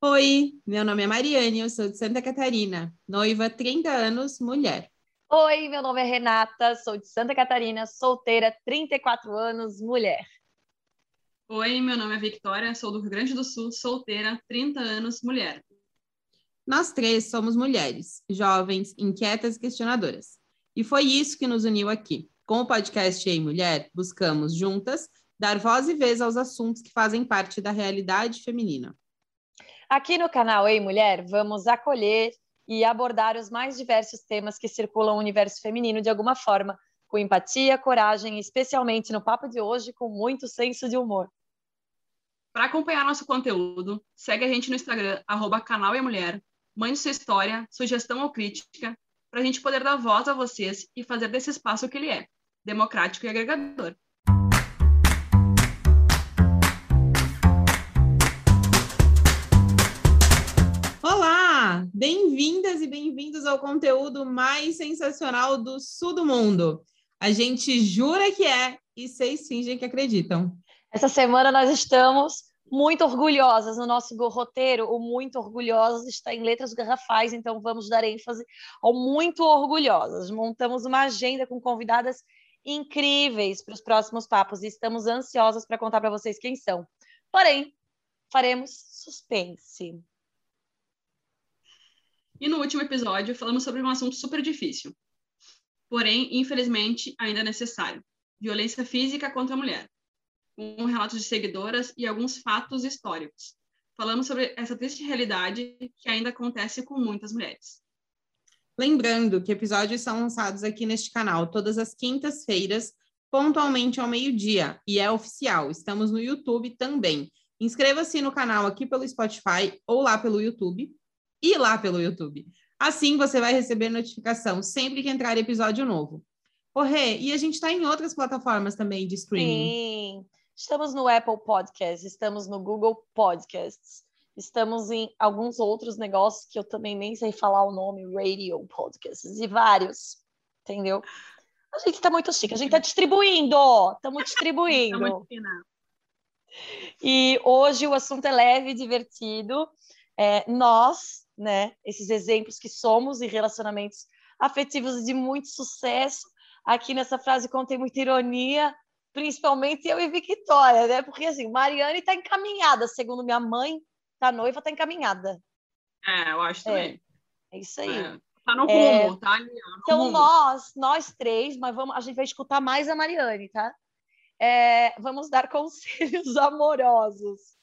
Oi, meu nome é Mariane, eu sou de Santa Catarina, noiva, 30 anos, mulher. Oi, meu nome é Renata, sou de Santa Catarina, solteira, 34 anos, mulher. Oi, meu nome é Victoria, sou do Rio Grande do Sul, solteira, 30 anos, mulher. Nós três somos mulheres, jovens, inquietas e questionadoras. E foi isso que nos uniu aqui. Com o podcast Ei Mulher, buscamos juntas dar voz e vez aos assuntos que fazem parte da realidade feminina. Aqui no canal Ei Mulher, vamos acolher e abordar os mais diversos temas que circulam o universo feminino de alguma forma, com empatia, coragem, especialmente no papo de hoje, com muito senso de humor. Para acompanhar nosso conteúdo, segue a gente no Instagram, arroba canal e mulher, mande sua história, sugestão ou crítica, para a gente poder dar voz a vocês e fazer desse espaço o que ele é, democrático e agregador. Bem-vindas e bem-vindos ao conteúdo mais sensacional do sul do mundo. A gente jura que é e vocês fingem que acreditam. Essa semana nós estamos muito orgulhosas no nosso roteiro. O muito orgulhosas está em letras garrafais, então vamos dar ênfase ao muito orgulhosas. Montamos uma agenda com convidadas incríveis para os próximos papos e estamos ansiosas para contar para vocês quem são. Porém, faremos suspense. E no último episódio, falamos sobre um assunto super difícil, porém, infelizmente, ainda necessário: violência física contra a mulher. Um relato de seguidoras e alguns fatos históricos. Falamos sobre essa triste realidade que ainda acontece com muitas mulheres. Lembrando que episódios são lançados aqui neste canal todas as quintas-feiras, pontualmente ao meio-dia, e é oficial. Estamos no YouTube também. Inscreva-se no canal aqui pelo Spotify ou lá pelo YouTube e lá pelo YouTube. Assim você vai receber notificação sempre que entrar episódio novo. Ô, Rê, e a gente está em outras plataformas também de streaming. Sim, estamos no Apple Podcasts, estamos no Google Podcasts, estamos em alguns outros negócios que eu também nem sei falar o nome, Radio Podcasts, e vários, entendeu? A gente está muito chique, a gente está distribuindo, estamos distribuindo. e hoje o assunto é leve e divertido. É, nós né? Esses exemplos que somos em relacionamentos afetivos de muito sucesso. Aqui nessa frase contém muita ironia, principalmente eu e Victoria, né? Porque assim, Mariane está encaminhada, segundo minha mãe, tá noiva, tá encaminhada. É, eu acho também. É, é isso aí. É, tá no é, rumo, é, tá? No então rumo. nós, nós três, mas vamos, a gente vai escutar mais a Mariane, tá? É, vamos dar conselhos amorosos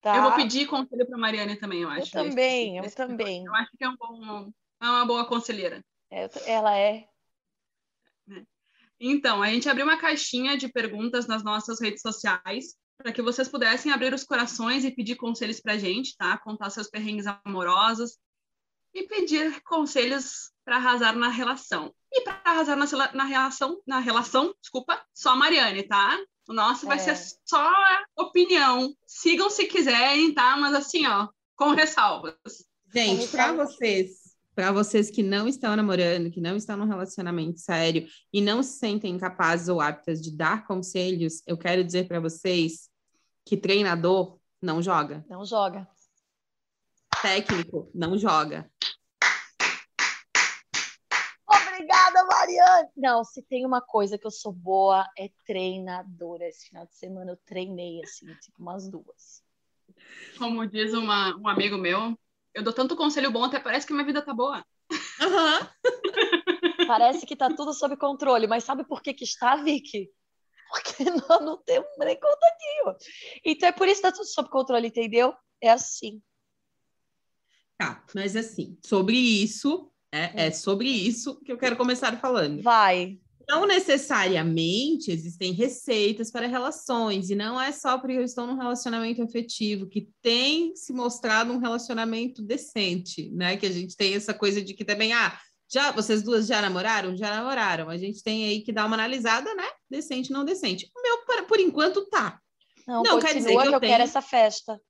Tá? Eu vou pedir conselho para Mariane também, eu acho. Eu também, eu também. Eu acho que é, um bom, é uma boa conselheira. É, ela é. é. Então, a gente abriu uma caixinha de perguntas nas nossas redes sociais para que vocês pudessem abrir os corações e pedir conselhos para a gente, tá? Contar seus perrengues amorosos e pedir conselhos para arrasar na relação. E para arrasar na, na relação, na relação, desculpa, só a Mariane, tá? O nosso vai é. ser só opinião. Sigam se quiserem, tá? Mas assim, ó, com ressalvas. Gente, para vocês, para vocês que não estão namorando, que não estão num relacionamento sério e não se sentem capazes ou aptas de dar conselhos, eu quero dizer para vocês que treinador não joga. Não joga. Técnico não joga. Obrigada, Mariane! Não, se tem uma coisa que eu sou boa, é treinadora. Esse final de semana eu treinei, assim, tipo, umas duas. Como diz uma, um amigo meu, eu dou tanto conselho bom, até parece que minha vida tá boa. Uhum. parece que tá tudo sob controle, mas sabe por que que está, Vicky? Porque nós não temos nem contatinho. Então é por isso que tá tudo sob controle, entendeu? É assim. Tá, mas assim, sobre isso, é, é sobre isso que eu quero começar falando. Vai. Não necessariamente existem receitas para relações, e não é só porque eu estou num relacionamento afetivo que tem se mostrado um relacionamento decente, né? Que a gente tem essa coisa de que também, ah, já vocês duas já namoraram? Já namoraram. A gente tem aí que dar uma analisada, né? Decente, não decente. O meu, por, por enquanto, tá. Não, não quer dizer que eu, que eu tenho... quero essa festa.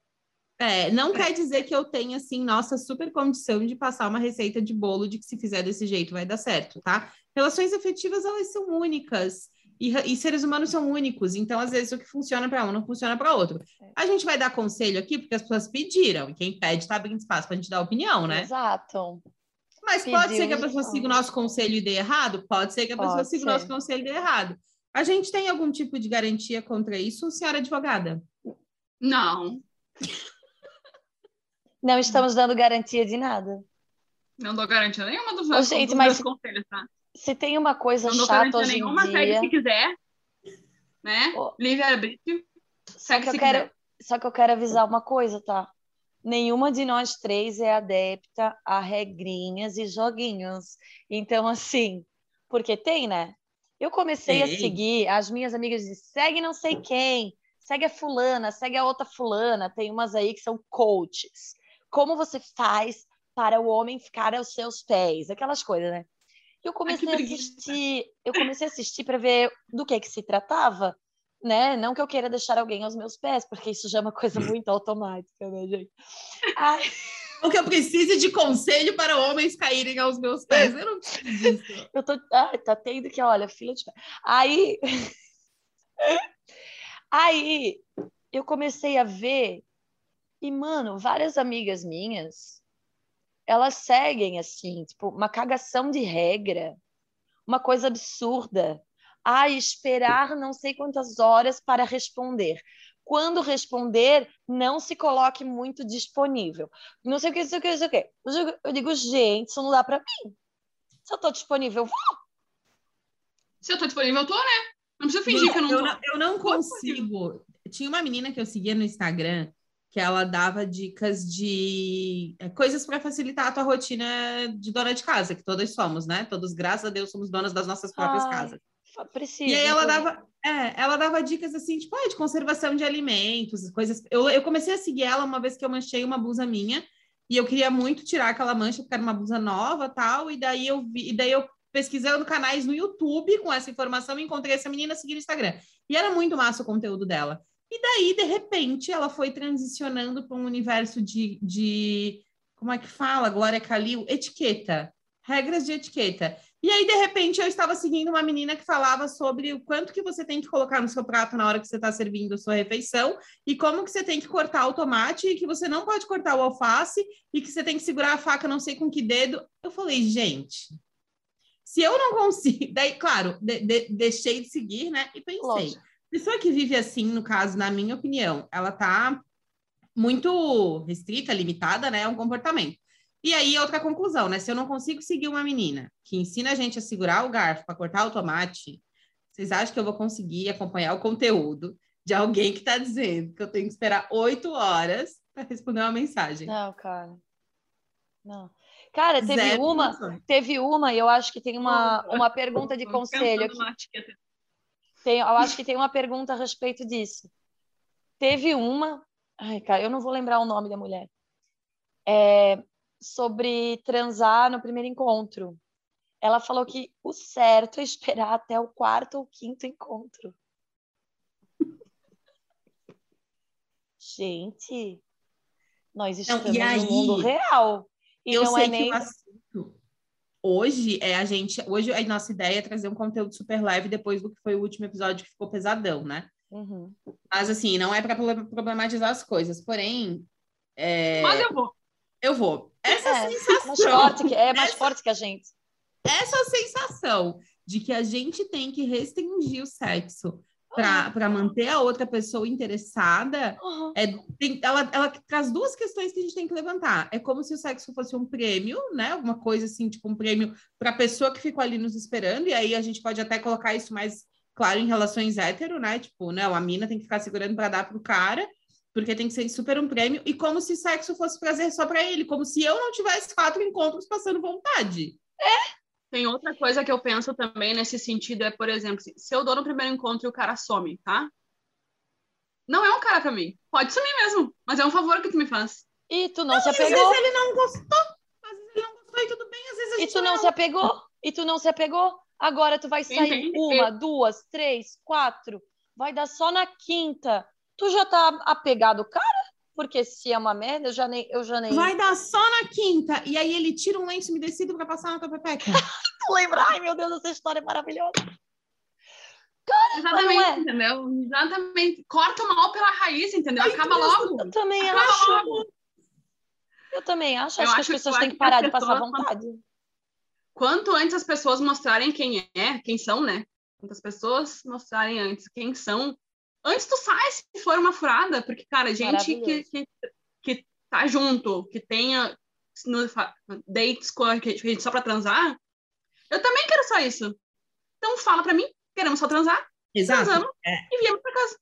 É, não quer dizer que eu tenha, assim, nossa, super condição de passar uma receita de bolo de que se fizer desse jeito vai dar certo, tá? Relações afetivas, elas são únicas. E, e, seres humanos são únicos, então às vezes o que funciona para um não funciona para outro. A gente vai dar conselho aqui porque as pessoas pediram, e quem pede está abrindo espaço para a gente dar opinião, né? Exato. Mas Pediu pode ser que a pessoa siga o nosso conselho e dê errado? Pode ser que a pode pessoa siga ser. o nosso conselho e dê errado. A gente tem algum tipo de garantia contra isso, senhora advogada? Não. Não estamos dando garantia de nada. Não dou garantia nenhuma dos, meus, gente, dos meus conselhos, tá? Se tem uma coisa não chata hoje nenhuma, em dia... segue se quiser, né? Oh. Livre-arbítrio, só que eu quero, Só que eu quero avisar uma coisa, tá? Nenhuma de nós três é adepta a regrinhas e joguinhos. Então, assim, porque tem, né? Eu comecei Ei. a seguir, as minhas amigas dizem, segue não sei quem, segue a fulana, segue a outra fulana, tem umas aí que são coaches. Como você faz para o homem ficar aos seus pés? Aquelas coisas, né? Eu comecei Ai, a assistir, eu comecei a assistir para ver do que que se tratava, né? Não que eu queira deixar alguém aos meus pés, porque isso já é uma coisa muito automática, né, gente? Ai. O que eu preciso de conselho para homens caírem aos meus pés. Eu não preciso disso. Eu tô. Ai, tá tendo que, olha, fila de. Aí. Aí eu comecei a ver, e, mano, várias amigas minhas, elas seguem assim, tipo, uma cagação de regra, uma coisa absurda. Ah, esperar não sei quantas horas para responder. Quando responder, não se coloque muito disponível. Não sei o que, não sei o que, não sei o que. Eu digo, gente, isso não dá para mim. Se eu estou disponível, eu vou. Se eu estou disponível, eu tô, né? Não precisa fingir que eu não tô. Eu não, eu não consigo. Tinha uma menina que eu seguia no Instagram que ela dava dicas de é, coisas para facilitar a tua rotina de dona de casa, que todas somos, né? Todos, graças a Deus, somos donas das nossas próprias Ai, casas. Precisa. E aí ela dava, é, ela dava dicas assim, tipo, ah, de conservação de alimentos, coisas. Eu, eu comecei a seguir ela uma vez que eu manchei uma blusa minha e eu queria muito tirar aquela mancha porque era uma blusa nova, tal, e daí eu vi, e daí eu pesquisando canais no YouTube com essa informação, encontrei essa menina seguir no Instagram. E era muito massa o conteúdo dela. E daí, de repente, ela foi transicionando para um universo de, de. Como é que fala, Glória Calil? Etiqueta. Regras de etiqueta. E aí, de repente, eu estava seguindo uma menina que falava sobre o quanto que você tem que colocar no seu prato na hora que você está servindo a sua refeição e como que você tem que cortar o tomate e que você não pode cortar o alface e que você tem que segurar a faca não sei com que dedo. Eu falei, gente, se eu não consigo, daí, claro, de, de, deixei de seguir, né? E pensei, Lógico. Pessoa que vive assim, no caso, na minha opinião, ela tá muito restrita, limitada, né? É um comportamento. E aí, outra conclusão, né? Se eu não consigo seguir uma menina que ensina a gente a segurar o garfo para cortar o tomate, vocês acham que eu vou conseguir acompanhar o conteúdo de alguém que está dizendo que eu tenho que esperar oito horas para responder uma mensagem? Não, cara. Não. Cara, teve Zero uma, função. teve uma, e eu acho que tem uma, uma pergunta de conselho aqui. Tem, eu acho que tem uma pergunta a respeito disso. Teve uma, ai, cara, eu não vou lembrar o nome da mulher. É, sobre transar no primeiro encontro. Ela falou que o certo é esperar até o quarto ou quinto encontro. Gente, nós estamos não, aí, no mundo real. E eu não é sei é nem... que hoje é a gente. Hoje a nossa ideia é trazer um conteúdo super leve depois do que foi o último episódio que ficou pesadão, né? Uhum. Mas assim, não é para problematizar as coisas. Porém. É... Mas eu vou. Eu vou. Essa é, sensação. Mais forte que, é mais essa, forte que a gente. Essa sensação de que a gente tem que restringir o sexo para manter a outra pessoa interessada, uhum. é, tem, ela, ela traz duas questões que a gente tem que levantar. É como se o sexo fosse um prêmio, né? Alguma coisa assim, tipo um prêmio para a pessoa que ficou ali nos esperando, e aí a gente pode até colocar isso mais claro em relações hétero, né? Tipo, não, a mina tem que ficar segurando para dar pro cara, porque tem que ser super um prêmio, e como se sexo fosse prazer só para ele, como se eu não tivesse quatro encontros passando vontade. É, tem outra coisa que eu penso também nesse sentido, é, por exemplo, se eu dou no primeiro encontro e o cara some, tá? Não é um cara pra mim. Pode sumir mesmo, mas é um favor que tu me faz. E tu não, não se apegou. Às vezes ele não gostou, às vezes ele não gostou e tudo bem, às vezes a gente E tu não, não se apegou, e tu não se apegou. Agora tu vai sair Entendi. uma, duas, três, quatro, vai dar só na quinta. Tu já tá apegado, cara? Porque se é uma merda, eu já nem. Eu já nem... Vai dar só na quinta. E aí ele tira um lenço umedecido para passar na tua pepeca. tu lembra? Ai, meu Deus, essa história é maravilhosa. Cara, Exatamente, é. entendeu? Exatamente. Corta o mal pela raiz, entendeu? Acaba logo. Eu também Acaba acho. logo. Eu também acho. Eu acho que as acho que pessoas eu têm que as parar de passar pessoas- vontade. Quanto antes as pessoas mostrarem quem é, quem são, né? Quantas pessoas mostrarem antes quem são, antes tu sai se for uma furada, porque, cara, gente que, que, que tá junto, que tenha no- dates com a que- gente só pra transar, eu também quero só isso. Então fala pra mim, queremos só transar, Exato. transamos É. e viemos pra casa.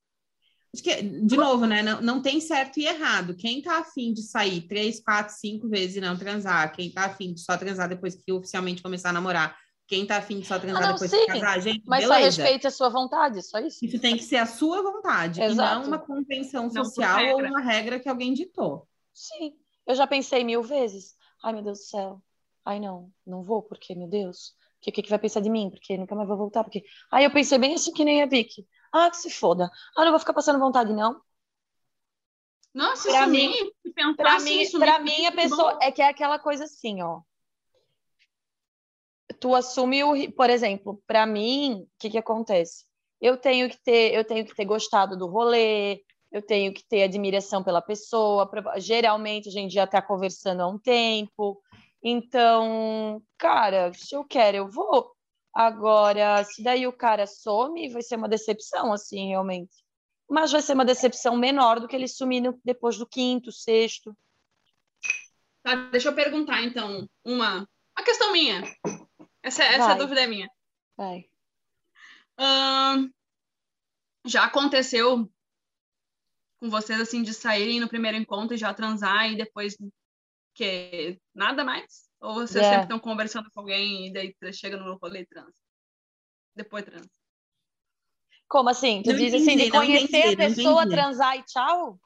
Acho que, de novo, né? Não, não tem certo e errado. Quem tá afim de sair três, quatro, cinco vezes e não transar, quem tá afim de só transar depois que oficialmente começar a namorar, quem tá afim de só transar Ah, não, depois sim. de casar, gente, Mas só beleza. respeite a sua vontade, só isso. Isso tem que ser a sua vontade e Exato. não uma convenção Não social ou uma regra que alguém ditou. Sim. Eu já pensei mil vezes. Ai, meu Deus do céu. Ai, não, não vou, porque, meu Deus, o que, que, que vai pensar de mim? Porque nunca mais vou voltar. Porque. Aí eu pensei bem assim que nem a Vicky. Ah, que se foda. Ah, não vou ficar passando vontade, não. Não, se Pra se pensar Pra mim, pra mim, a pessoa bom. é que é aquela coisa assim, ó. Tu assume o, por exemplo, pra mim, o que que acontece? Eu tenho que ter, eu tenho que ter gostado do rolê, eu tenho que ter admiração pela pessoa. geralmente a gente já tá conversando há um tempo. Então, cara, se eu quero, eu vou. Agora, se daí o cara some, vai ser uma decepção, assim, realmente. Mas vai ser uma decepção menor do que ele sumir no- depois do quinto, sexto. Tá, deixa eu perguntar, então, uma, uma questão minha. Essa, essa Vai. dúvida é minha. Vai. Já aconteceu com vocês, assim, de saírem no primeiro encontro e já transar e depois que nada mais? Ou vocês É. sempre estão conversando com alguém e daí chega no rolê e transa? Depois transa. Como assim? Tu Não diz assim, de entendi, conhecer entendi, a pessoa, entendi. transar e tchau?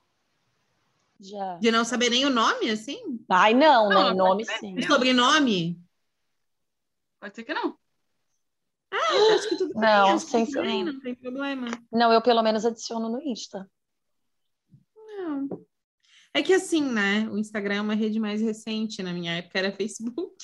Já. De não saber nem o nome, assim? Ai, não, Não, né? Nome sim. O sobrenome? Pode ser que não. Eu acho que tudo bem, Não, acho sem tudo bem, ser- não tem problema. Não, eu pelo menos adiciono no Insta. Não. É que assim, né? O Instagram é uma rede mais recente. Na minha época era Facebook.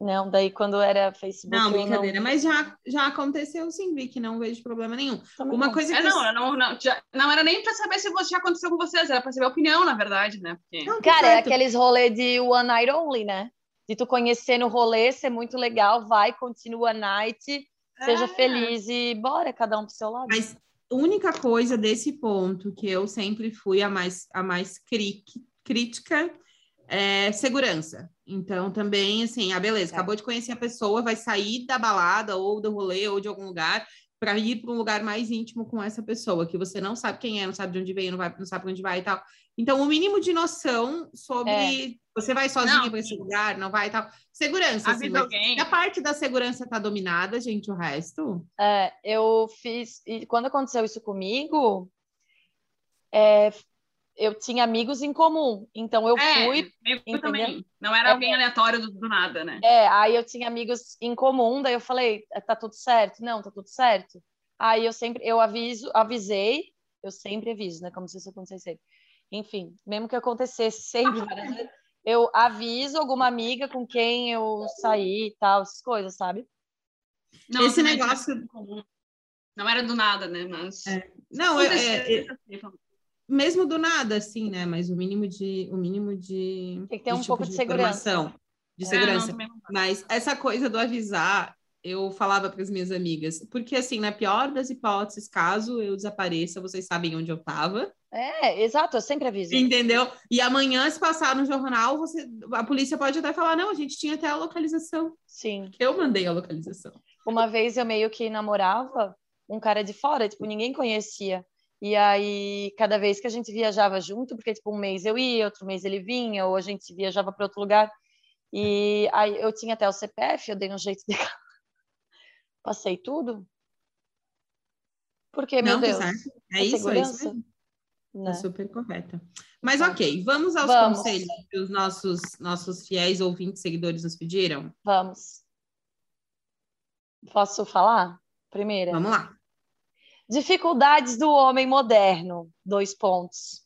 Não, daí quando era Facebook. Não, brincadeira. Mas já, já aconteceu sim, Vi, que não vejo problema nenhum. também Uma não. coisa É, que. não, eu não, não, já- não era nem pra saber se você já aconteceu com vocês, era pra saber a opinião, na verdade, né? Porque... Não, tá Cara, é certo. aqueles rolê de one night only, né? De tu conhecer no rolê, ser muito legal, vai, continua a night, seja É. feliz e bora, cada um pro seu lado. Mas a única coisa desse ponto que eu sempre fui a mais, a mais cri- crítica é segurança. Então, também, assim, ah, beleza, É. acabou de conhecer a pessoa, vai sair da balada ou do rolê ou de algum lugar para ir para um lugar mais íntimo com essa pessoa, que você não sabe quem é, não sabe de onde veio, não, vai, não sabe onde vai e tal. Então, o mínimo de noção sobre você vai sozinha para esse lugar, não vai e tal. Segurança, assim, alguém. a parte da segurança tá dominada, gente, o resto. É, eu fiz. E quando aconteceu isso comigo, é, eu tinha amigos em comum. Então eu É, fui. entendeu? também. Não era É. alguém aleatório do, do nada, né? É, aí eu tinha amigos em comum, daí eu falei, tá tudo certo? Não, tá tudo certo. Aí eu sempre, eu aviso, avisei, eu sempre aviso, né? Como se isso acontecesse sempre. Enfim, mesmo que acontecesse sempre, várias vezes, eu aviso alguma amiga com quem eu saí e tal, essas coisas, sabe? Não, Esse também negócio-. Não era do nada, né? Mas. É. Não, é- é- é- Acontecia. mesmo do nada, assim, né? Mas o mínimo de, o mínimo de Tem que ter um tipo pouco de segurança. informação, de É, segurança. não. Mas essa coisa do avisar, eu falava para as minhas amigas, porque assim, na pior das hipóteses, caso eu desapareça, vocês sabem onde eu estava, É, exato, eu sempre aviso. entendeu? E amanhã, se passar no jornal, você, a polícia pode até falar, não, a gente tinha até a localização, Sim. eu mandei a localização. Uma vez eu meio que namorava um cara de fora, tipo, ninguém conhecia. E aí, cada vez que a gente viajava junto, porque, tipo, um mês eu ia, outro mês ele vinha, ou a gente viajava para outro lugar. E aí eu tinha até o CPF, eu dei um jeito de. Passei tudo. Porque, meu não, tá Deus. É isso, é isso segurança, mesmo. Né? Tá super correta. Mas Tá. ok, vamos aos Vamos. conselhos que os nossos, nossos fiéis ouvintes seguidores nos pediram? Vamos. Posso falar? Primeira. Vamos lá. Dificuldades do homem moderno. Dois pontos.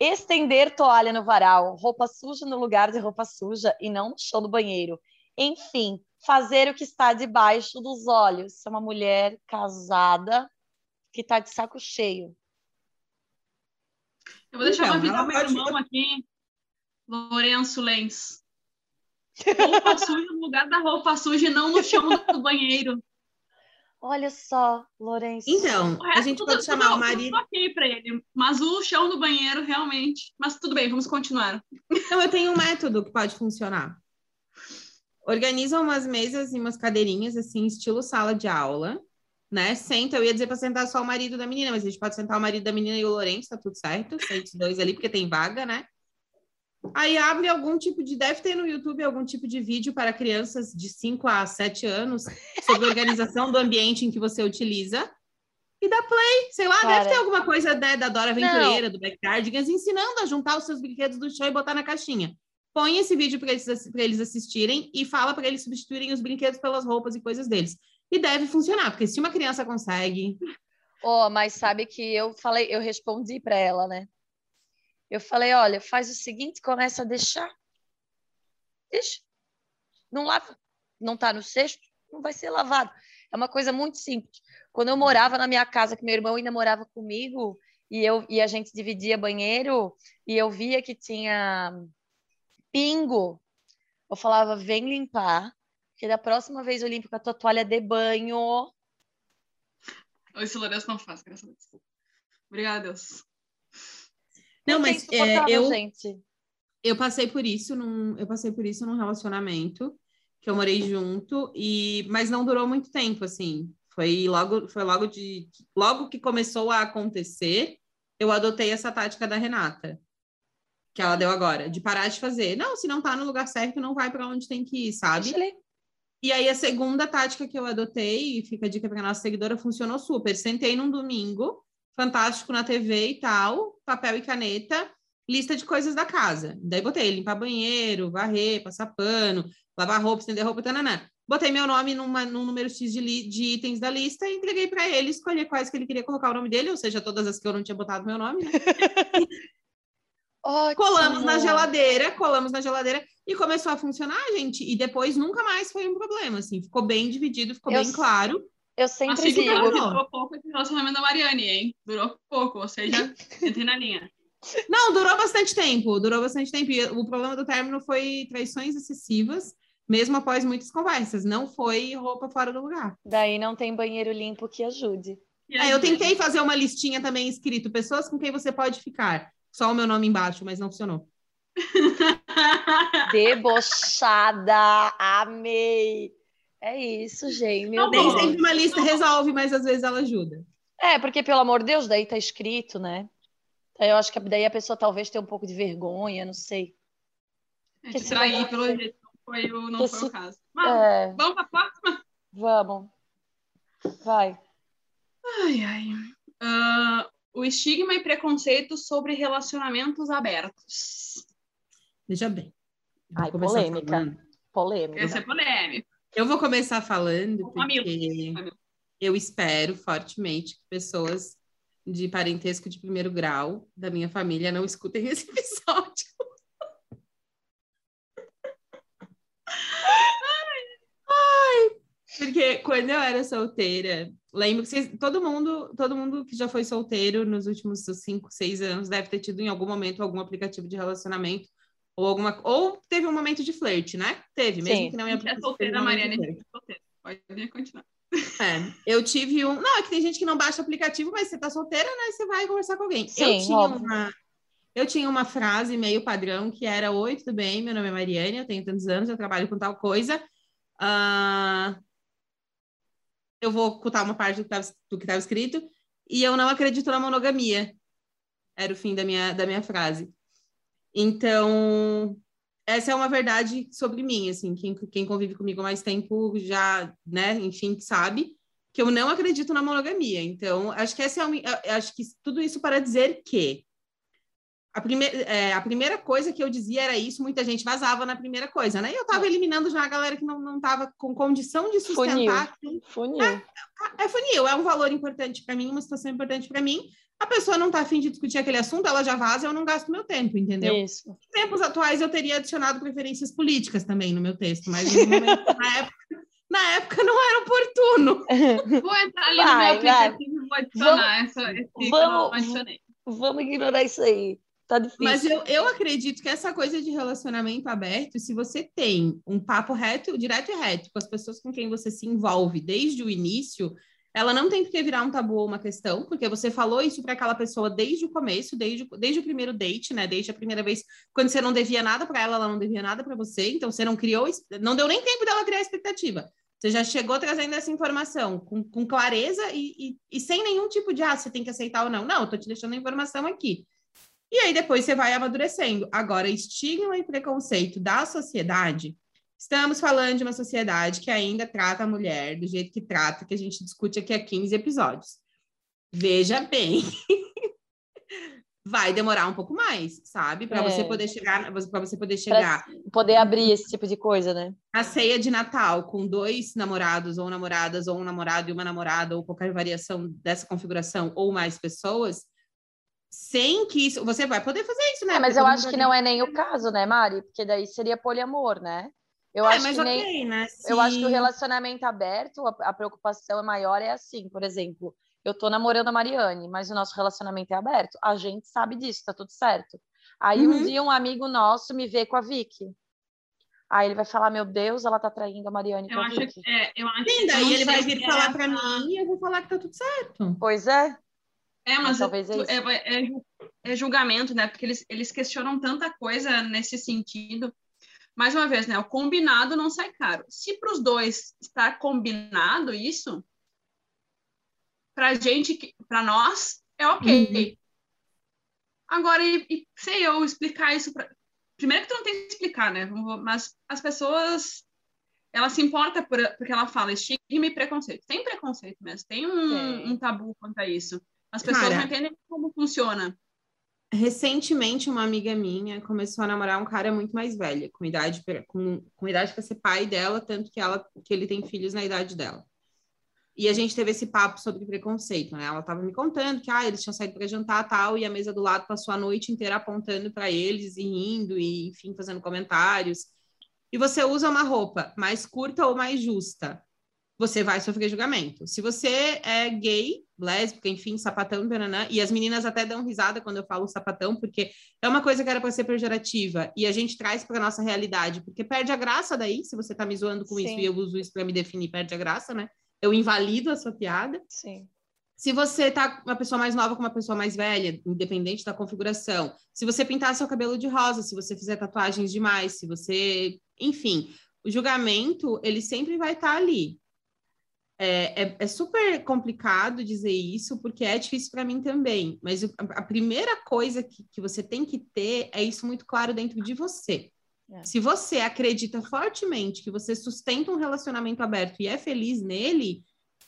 Estender toalha no varal, roupa suja no lugar de roupa suja e não no chão do banheiro. Enfim, fazer o que está debaixo dos olhos. É uma mulher casada que está de saco cheio. Eu vou deixar então, uma vida meu irmão aqui, Lourenço Lenz. Roupa suja no lugar da roupa suja e não no chão do banheiro. Olha só, Lourenço. Então, a gente tudo, pode chamar tudo, o marido. ok para ele, mas o chão do banheiro realmente. Mas tudo bem, vamos continuar. Então, eu tenho um método que pode funcionar. Organiza umas mesas e umas cadeirinhas, assim, estilo sala de aula, né? Senta, eu ia dizer para sentar só o marido da menina, mas a gente pode sentar o marido da menina e o Lourenço, tá tudo certo. Sente os dois ali, porque tem vaga, né? Aí abre algum tipo de. Deve ter no YouTube algum tipo de vídeo para crianças de 5 a 7 anos sobre organização do ambiente em que você utiliza. E dá play, sei lá, Cara, deve ter alguma coisa né, da Dora Aventureira, não. do Backyardigans, ensinando a juntar os seus brinquedos do chão e botar na caixinha. Põe esse vídeo para eles, eles assistirem e fala para eles substituírem os brinquedos pelas roupas e coisas deles. E deve funcionar, porque se uma criança consegue. Oh, mas sabe que eu falei, eu respondi para ela, né? Eu falei, olha, faz o seguinte, começa a deixar. Deixa. Não lava. Não está no cesto, não vai ser lavado. É uma coisa muito simples. Quando eu morava na minha casa, que meu irmão ainda morava comigo, e, eu, e a gente dividia banheiro, e eu via que tinha pingo, eu falava, vem limpar, que da próxima vez eu limpo com a tua toalha de banho. Esse Lourenço não faz, graças a Deus. Obrigada, Deus. Não, mas é, eu, gente. eu passei por isso num, eu passei por isso num relacionamento que eu morei junto e mas não durou muito tempo assim. Foi logo foi logo de logo que começou a acontecer, eu adotei essa tática da Renata que ela deu agora, de parar de fazer. Não, se não tá no lugar certo, não vai para onde tem que ir, sabe? E aí a segunda tática que eu adotei, e fica a dica para nossa seguidora, funcionou super. Sentei num domingo, fantástico na TV e tal, papel e caneta, lista de coisas da casa. Daí botei limpar banheiro, varrer, passar pano, lavar roupa, estender roupa, tananã. Botei meu nome numa, num número X de, de itens da lista e entreguei para ele escolher quais que ele queria colocar o nome dele, ou seja, todas as que eu não tinha botado meu nome, né? colamos na geladeira, colamos na geladeira e começou a funcionar, gente. E depois nunca mais foi um problema, assim. Ficou bem dividido, ficou eu, bem claro. Eu sempre assim, digo. Durou pouco esse relacionamento da Mariane, hein? Durou pouco, ou seja, entrei na linha. Não, durou bastante tempo, durou bastante tempo. E o problema do término foi traições excessivas, mesmo após muitas conversas. Não foi roupa fora do lugar. Daí não tem banheiro limpo que ajude. É, eu tentei fazer uma listinha também escrito, pessoas com quem você pode ficar. Só o meu nome embaixo, mas não funcionou. Debochada, amei. É isso, gente. Meu Nem sempre uma lista resolve, mas às vezes ela ajuda. É, porque, pelo amor de Deus, daí tá escrito, né? Eu acho que daí a pessoa talvez tenha um pouco de vergonha, não sei. É, te trair, pelo jeito, não foi o, não foi o caso. Mas, é... Vamos pra próxima? Vamos. Vai. Ai, ai. Uh, o estigma e preconceito sobre relacionamentos abertos. Veja bem. Ai, polêmica. Falando. Polêmica. Essa é polêmica. Eu vou começar falando porque eu espero fortemente que pessoas de parentesco de primeiro grau da minha família não escutem esse episódio. Ai, porque quando eu era solteira, lembro que vocês, todo mundo, todo mundo que já foi solteiro nos últimos cinco, seis anos deve ter tido em algum momento algum aplicativo de relacionamento ou alguma ou teve um momento de flerte, né? Teve, mesmo Sim. que não ia É solteira, um Mariana, é solteira. Pode continuar. É, eu tive um. Não, é que tem gente que não baixa aplicativo, mas você tá solteira, né? Você vai conversar com alguém. Sim, eu tinha óbvio. uma. Eu tinha uma frase meio padrão que era: Oi, tudo bem? Meu nome é Mariane, eu tenho tantos anos, eu trabalho com tal coisa. Uh... Eu vou ocultar uma parte do que estava escrito. E eu não acredito na monogamia. Era o fim da minha, da minha frase. Então, essa é uma verdade sobre mim, assim, quem, quem convive comigo há mais tempo já, né, enfim, sabe que eu não acredito na monogamia. Então, acho que essa é uma, acho que tudo isso para dizer que a, prime é, a primeira coisa que eu dizia era isso, muita gente vazava na primeira coisa, né? E eu estava eliminando já a galera que não, não tava com condição de sustentar. Funil. funil. É, é funil, é um valor importante para mim, uma situação importante para mim. A pessoa não está afim de discutir aquele assunto, ela já vaza, eu não gasto meu tempo, entendeu? Isso. Em tempos atuais, eu teria adicionado preferências políticas também no meu texto, mas no momento, na, época, na época não era oportuno. Vou entrar ali vai, no meu aplicativo e vou adicionar vamos, essa, esse vamos, Vamos ignorar isso aí. Tá difícil. Mas eu, eu acredito que essa coisa de relacionamento aberto, se você tem um papo reto, direto e reto com as pessoas com quem você se envolve desde o início, ela não tem que virar um tabu ou uma questão, porque você falou isso para aquela pessoa desde o começo, desde, desde o primeiro date, né? Desde a primeira vez, quando você não devia nada para ela, ela não devia nada para você, então você não criou, não deu nem tempo dela criar expectativa. Você já chegou trazendo essa informação com, com clareza e, e, e, sem nenhum tipo de, ah, você tem que aceitar ou não. Não, eu tô te deixando a informação aqui. E aí depois você vai amadurecendo. Agora, estigma e preconceito da sociedade, estamos falando de uma sociedade que ainda trata a mulher do jeito que trata, que a gente discute aqui há 15 episódios. Veja bem. vai demorar um pouco mais, sabe? Para é. você poder chegar, para você poder chegar, pra poder abrir esse tipo de coisa, né? A ceia de Natal com dois namorados ou namoradas ou um namorado e uma namorada ou qualquer variação dessa configuração ou mais pessoas, sem que isso. Você vai poder fazer isso, né? É, mas eu acho que não é nem o caso, né, Mari? Porque daí seria poliamor, né? Eu é, acho que okay, nem... né? Eu acho que o relacionamento aberto, a, a preocupação é maior, é assim, por exemplo, eu tô namorando a Mariane, mas o nosso relacionamento é aberto. A gente sabe disso, tá tudo certo. Aí uhum. um dia um amigo nosso me vê com a Vicky. Aí ele vai falar, meu Deus, ela tá traindo a Mariane eu com a Vicky. Que, é, eu acho Sim, daí ele vai vir falar é... para mim e eu vou falar que tá tudo certo. Pois é. É, mas, mas talvez é, é, é, é, julgamento, né? Porque eles, eles questionam tanta coisa nesse sentido. Mais uma vez, né? O combinado não sai caro. Se para os dois está combinado isso, para gente, para nós, é ok. Uhum. Agora, e, e, sei eu explicar isso para. Primeiro que tu não tem que explicar, né? Mas as pessoas ela se importa por, porque ela fala estigma e preconceito. Tem preconceito mesmo, tem um, um tabu quanto a isso. As pessoas Cara, não entendem como funciona. Recentemente, uma amiga minha começou a namorar um cara muito mais velho, com idade com, com idade para ser pai dela, tanto que ela que ele tem filhos na idade dela. E a gente teve esse papo sobre preconceito, né? Ela estava me contando que ah, eles tinham saído para jantar tal, e a mesa do lado passou a noite inteira apontando para eles e rindo, e enfim, fazendo comentários. E você usa uma roupa mais curta ou mais justa, você vai sofrer julgamento. Se você é gay, lésbica, enfim, sapatão, bananã, e as meninas até dão risada quando eu falo sapatão, porque é uma coisa que era para ser pejorativa, e a gente traz para nossa realidade, porque perde a graça daí, se você tá me zoando com Sim. isso e eu uso isso para me definir, perde a graça, né? eu invalido a sua piada. Sim. Se você tá uma pessoa mais nova com uma pessoa mais velha, independente da configuração, se você pintar seu cabelo de rosa, se você fizer tatuagens demais, se você, enfim, o julgamento ele sempre vai estar tá ali. É, é, é, super complicado dizer isso, porque é difícil para mim também. Mas a, primeira coisa que, que você tem que ter é isso muito claro dentro de você. É. Se você acredita fortemente que você sustenta um relacionamento aberto e é feliz nele,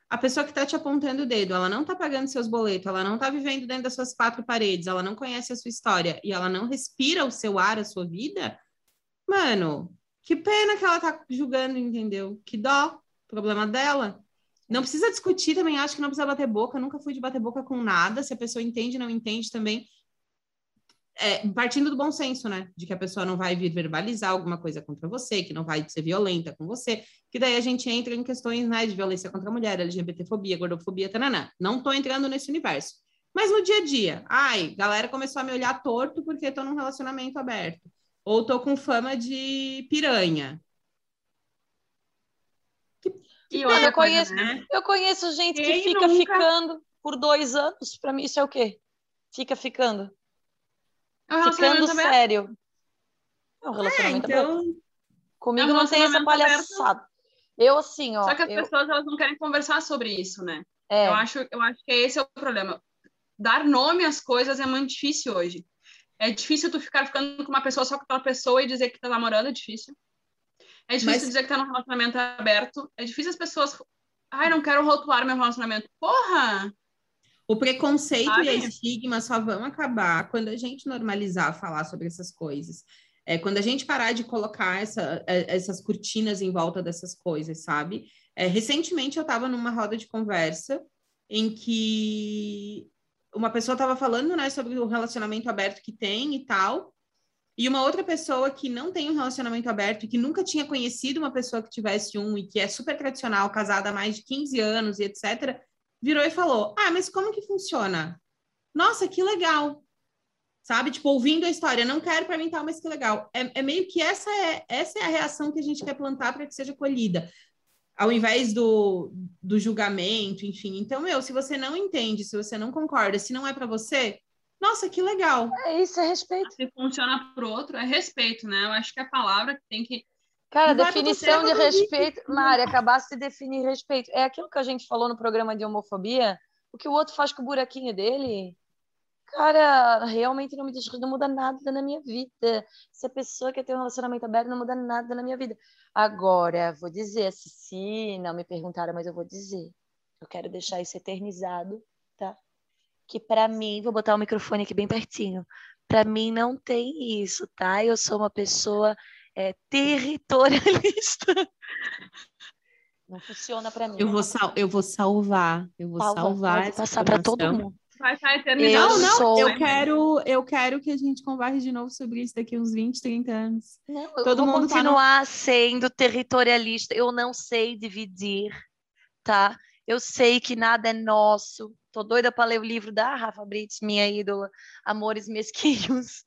a pessoa que está te apontando o dedo, ela não está pagando seus boletos, ela não está vivendo dentro das suas quatro paredes, ela não conhece a sua história e ela não respira o seu ar, a sua vida, mano, que pena que ela tá julgando, entendeu? Que dó, problema dela. Não precisa discutir também, acho que não precisa bater boca, nunca fui de bater boca com nada, se a pessoa entende, não entende também, é, partindo do bom senso, né? De que a pessoa não vai vir verbalizar alguma coisa contra você, que não vai ser violenta com você, que daí a gente entra em questões né, de violência contra a mulher, LGBTfobia, gordofobia, tananã. Não tô entrando nesse universo. Mas no dia a dia, ai, galera começou a me olhar torto porque tô num relacionamento aberto. Ou tô com fama de piranha. Que, que eu, conheço, né? eu conheço gente Quem que fica nunca... ficando por dois anos. Para mim, isso é o quê? Fica ficando. É Ficando sério. É um relacionamento é, então... Comigo é um não tem essa palhaçada. Aberto. Eu, assim, ó. Só que as eu... pessoas elas não querem conversar sobre isso, né? É. Eu, acho, eu acho que esse é o problema. Dar nome às coisas é muito difícil hoje. É difícil tu ficar ficando com uma pessoa só com aquela pessoa e dizer que tá namorando, é difícil. É difícil Mas... dizer que tá num relacionamento aberto. É difícil as pessoas. Ai, não quero rotular meu relacionamento. Porra! O preconceito e a estigma só vão acabar quando a gente normalizar falar sobre essas coisas. É, quando a gente parar de colocar essa, é, essas cortinas em volta dessas coisas, sabe? É, recentemente eu estava numa roda de conversa em que uma pessoa estava falando né, sobre o relacionamento aberto que tem e tal, e uma outra pessoa que não tem um relacionamento aberto e que nunca tinha conhecido uma pessoa que tivesse um e que é super tradicional, casada há mais de 15 anos e etc., virou e falou: Ah, mas como que funciona? Nossa, que legal! Sabe? Tipo, ouvindo a história, não quero para mim tal, mas que legal. É, é, meio que essa é, essa é a reação que a gente quer plantar para que seja colhida. Ao invés do, do julgamento, enfim. Então, meu, se você não entende, se você não concorda, se não é para você, nossa, que legal. É isso, é respeito. Se funciona pro outro, é respeito, né? Eu acho que é a palavra que tem que Cara, definição de respeito. Mari, acabasse de definir respeito. É aquilo que a gente falou no programa de homofobia. O que o outro faz com o buraquinho dele, cara, realmente não me diz, não muda nada na minha vida. Se a pessoa quer ter um relacionamento aberto, não muda nada na minha vida. Agora, vou dizer, se não me perguntaram, mas eu vou dizer. Eu quero deixar isso eternizado? Que para mim, vou botar o microfone aqui bem pertinho. Para mim não tem isso, tá? Eu sou uma pessoa é, territorialista. Não funciona para mim. Eu vou, sal eu vou salvar. Eu vou Salva, salvar. Vou passar para todo mundo. Vai estar eternizado. Não, não, sou... eu quero, eu quero que a gente converse de novo sobre isso daqui uns 20, 30 anos. Não, Todo eu vou mundo continuar tá no... sendo territorialista. Eu não sei dividir, tá? Eu sei que nada é nosso. Tô doida para ler o livro da Rafa Brits, minha ídola, Amores Mesquinhos,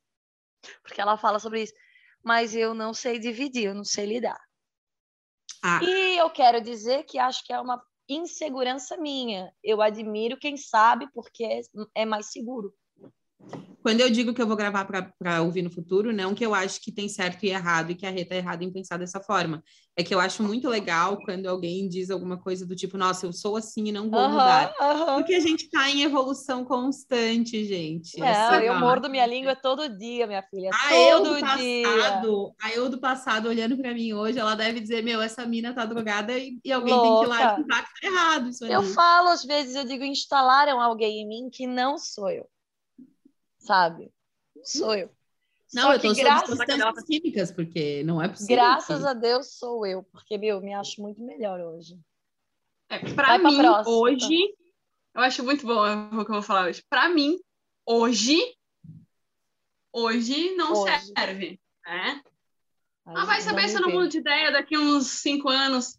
porque ela fala sobre isso mas eu não sei dividir, eu não sei lidar. Ah. E eu quero dizer que acho que é uma insegurança minha. Eu admiro quem sabe porque é, é mais seguro. Quando eu digo que eu vou gravar para ouvir no futuro, não que eu acho que tem certo e errado e que a Rita é errada em pensar dessa forma. É que eu acho muito legal quando alguém diz alguma coisa do tipo, nossa, eu sou assim e não vou uhum, mudar. Uhum. Porque a gente está em evolução constante, gente. É, eu mordo minha língua todo dia, minha filha. A todo eu do dia. Passado, a eu do passado, olhando para mim hoje, ela deve dizer, meu, essa mina tá drogada e, e alguém Louca. tem que ir lá e contar que tá errado isso Eu falo, às vezes, eu digo, instalaram alguém em mim que não sou eu sabe? Sou eu. Não, Só eu tô graças... substâncias químicas, porque não é possível. Graças que... a Deus sou eu, porque, meu, me acho muito melhor hoje. É, pra mim, hoje, eu acho muito bom o que eu vou falar hoje. Pra mim, hoje, hoje não hoje. serve, né? ah, vai saber se eu não mudo de ideia daqui uns cinco anos.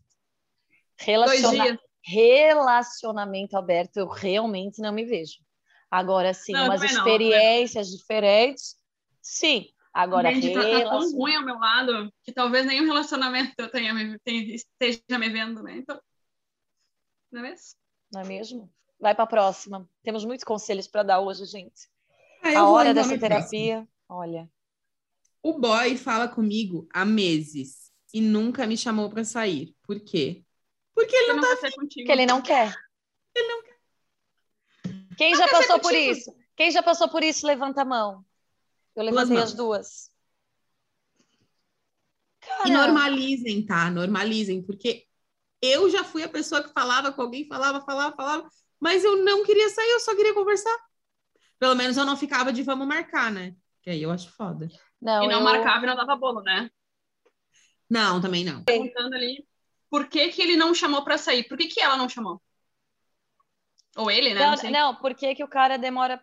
Relaciona... Relacionamento aberto, eu realmente não me vejo. Agora, sim, não, umas experiências não, diferentes, sim. Agora, Gente, relacion... tá, tão ruim ao meu lado que talvez nenhum relacionamento eu tenha, tenha, esteja me vendo, né? Então, não é mesmo? Não é mesmo? Vai para a próxima. Temos muitos conselhos para dar hoje, gente. Ah, a hora dessa terapia, próximo. olha. O boy fala comigo há meses e nunca me chamou para sair. Por quê? Porque ele, não, não tá contigo. Porque ele não quer. Quem já passou por isso? Quem já passou por isso, levanta a mão. Eu levantei as duas. E normalizem, tá? Normalizem, porque eu já fui a pessoa que falava com alguém, falava, falava, falava, mas eu não queria sair, eu só queria conversar. Pelo menos eu não ficava de vamos marcar, né? Que aí eu acho foda. Não, e não eu... marcava e não dava bolo, né? Não, também não. Perguntando ali por que, que ele não chamou para sair, por que, que ela não chamou? Ou ele, né? Não, não, por que, que o cara demora.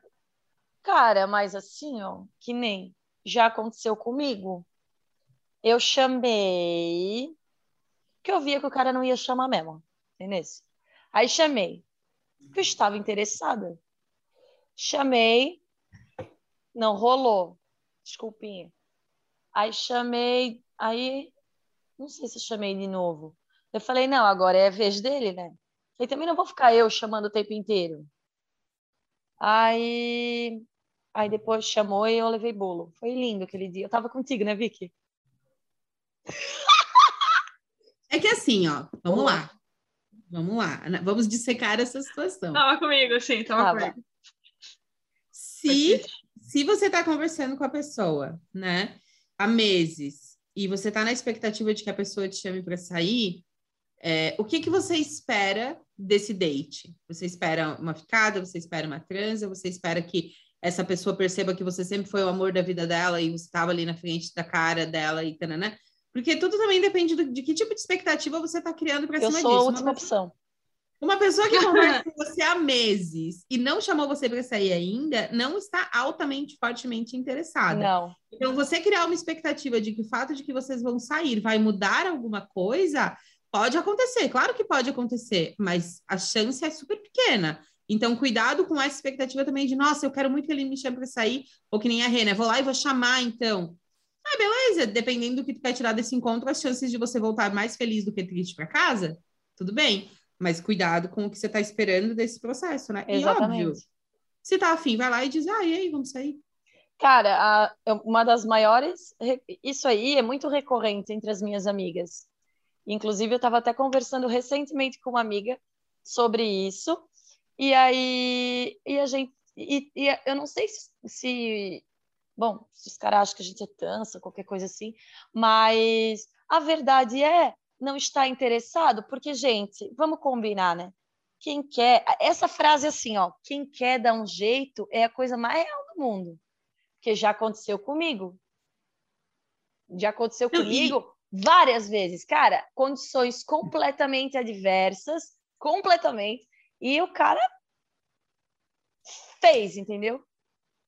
Cara, mas assim, ó, que nem já aconteceu comigo. Eu chamei, que eu via que o cara não ia chamar mesmo, entendeu? Aí chamei, que eu estava interessada. Chamei, não rolou, desculpinha. Aí chamei, aí, não sei se eu chamei de novo. Eu falei, não, agora é a vez dele, né? E também não vou ficar eu chamando o tempo inteiro. Aí, aí depois chamou e eu levei bolo. Foi lindo aquele dia. Eu tava contigo, né, Vicky? É que assim, ó, vamos lá. Vamos lá. Vamos dissecar essa situação. Tava comigo, sim, tava, tava. comigo. Se, se você tá conversando com a pessoa, né, há meses, e você tá na expectativa de que a pessoa te chame para sair, é, o que, que você espera desse date? Você espera uma ficada, você espera uma transa, você espera que essa pessoa perceba que você sempre foi o amor da vida dela e você estava ali na frente da cara dela e né? Porque tudo também depende do, de que tipo de expectativa você está criando para cima disso. Eu sou a última opção. Uma pessoa que conversa com você há meses e não chamou você para sair ainda, não está altamente, fortemente interessada. Não. Então, você criar uma expectativa de que o fato de que vocês vão sair vai mudar alguma coisa, pode acontecer. Claro que pode acontecer, mas a chance é super pequena. Então, cuidado com essa expectativa também de, nossa, eu quero muito que ele me chame para sair, ou que nem a Rena, vou lá e vou chamar, então. Ah, beleza, dependendo do que tu vai tirar desse encontro, as chances de você voltar mais feliz do que triste para casa, tudo bem. Mas cuidado com o que você está esperando desse processo, né? Exatamente. E óbvio, se tá afim, vai lá e diz, ah, e aí, vamos sair. Cara, a, uma das maiores, isso aí é muito recorrente entre as minhas amigas. Inclusive, eu estava até conversando recentemente com uma amiga sobre isso, e aí, e a gente, e, e eu não sei se, se, bom, se os caras acham que a gente é tansa, qualquer coisa assim, mas a verdade é, não está interessado, porque, gente, vamos combinar, né? Quem quer, essa frase assim, ó, quem quer dar um jeito é a coisa mais real do mundo, porque já aconteceu comigo. Já aconteceu comigo várias vezes, cara, condições completamente adversas, completamente e o cara fez, entendeu?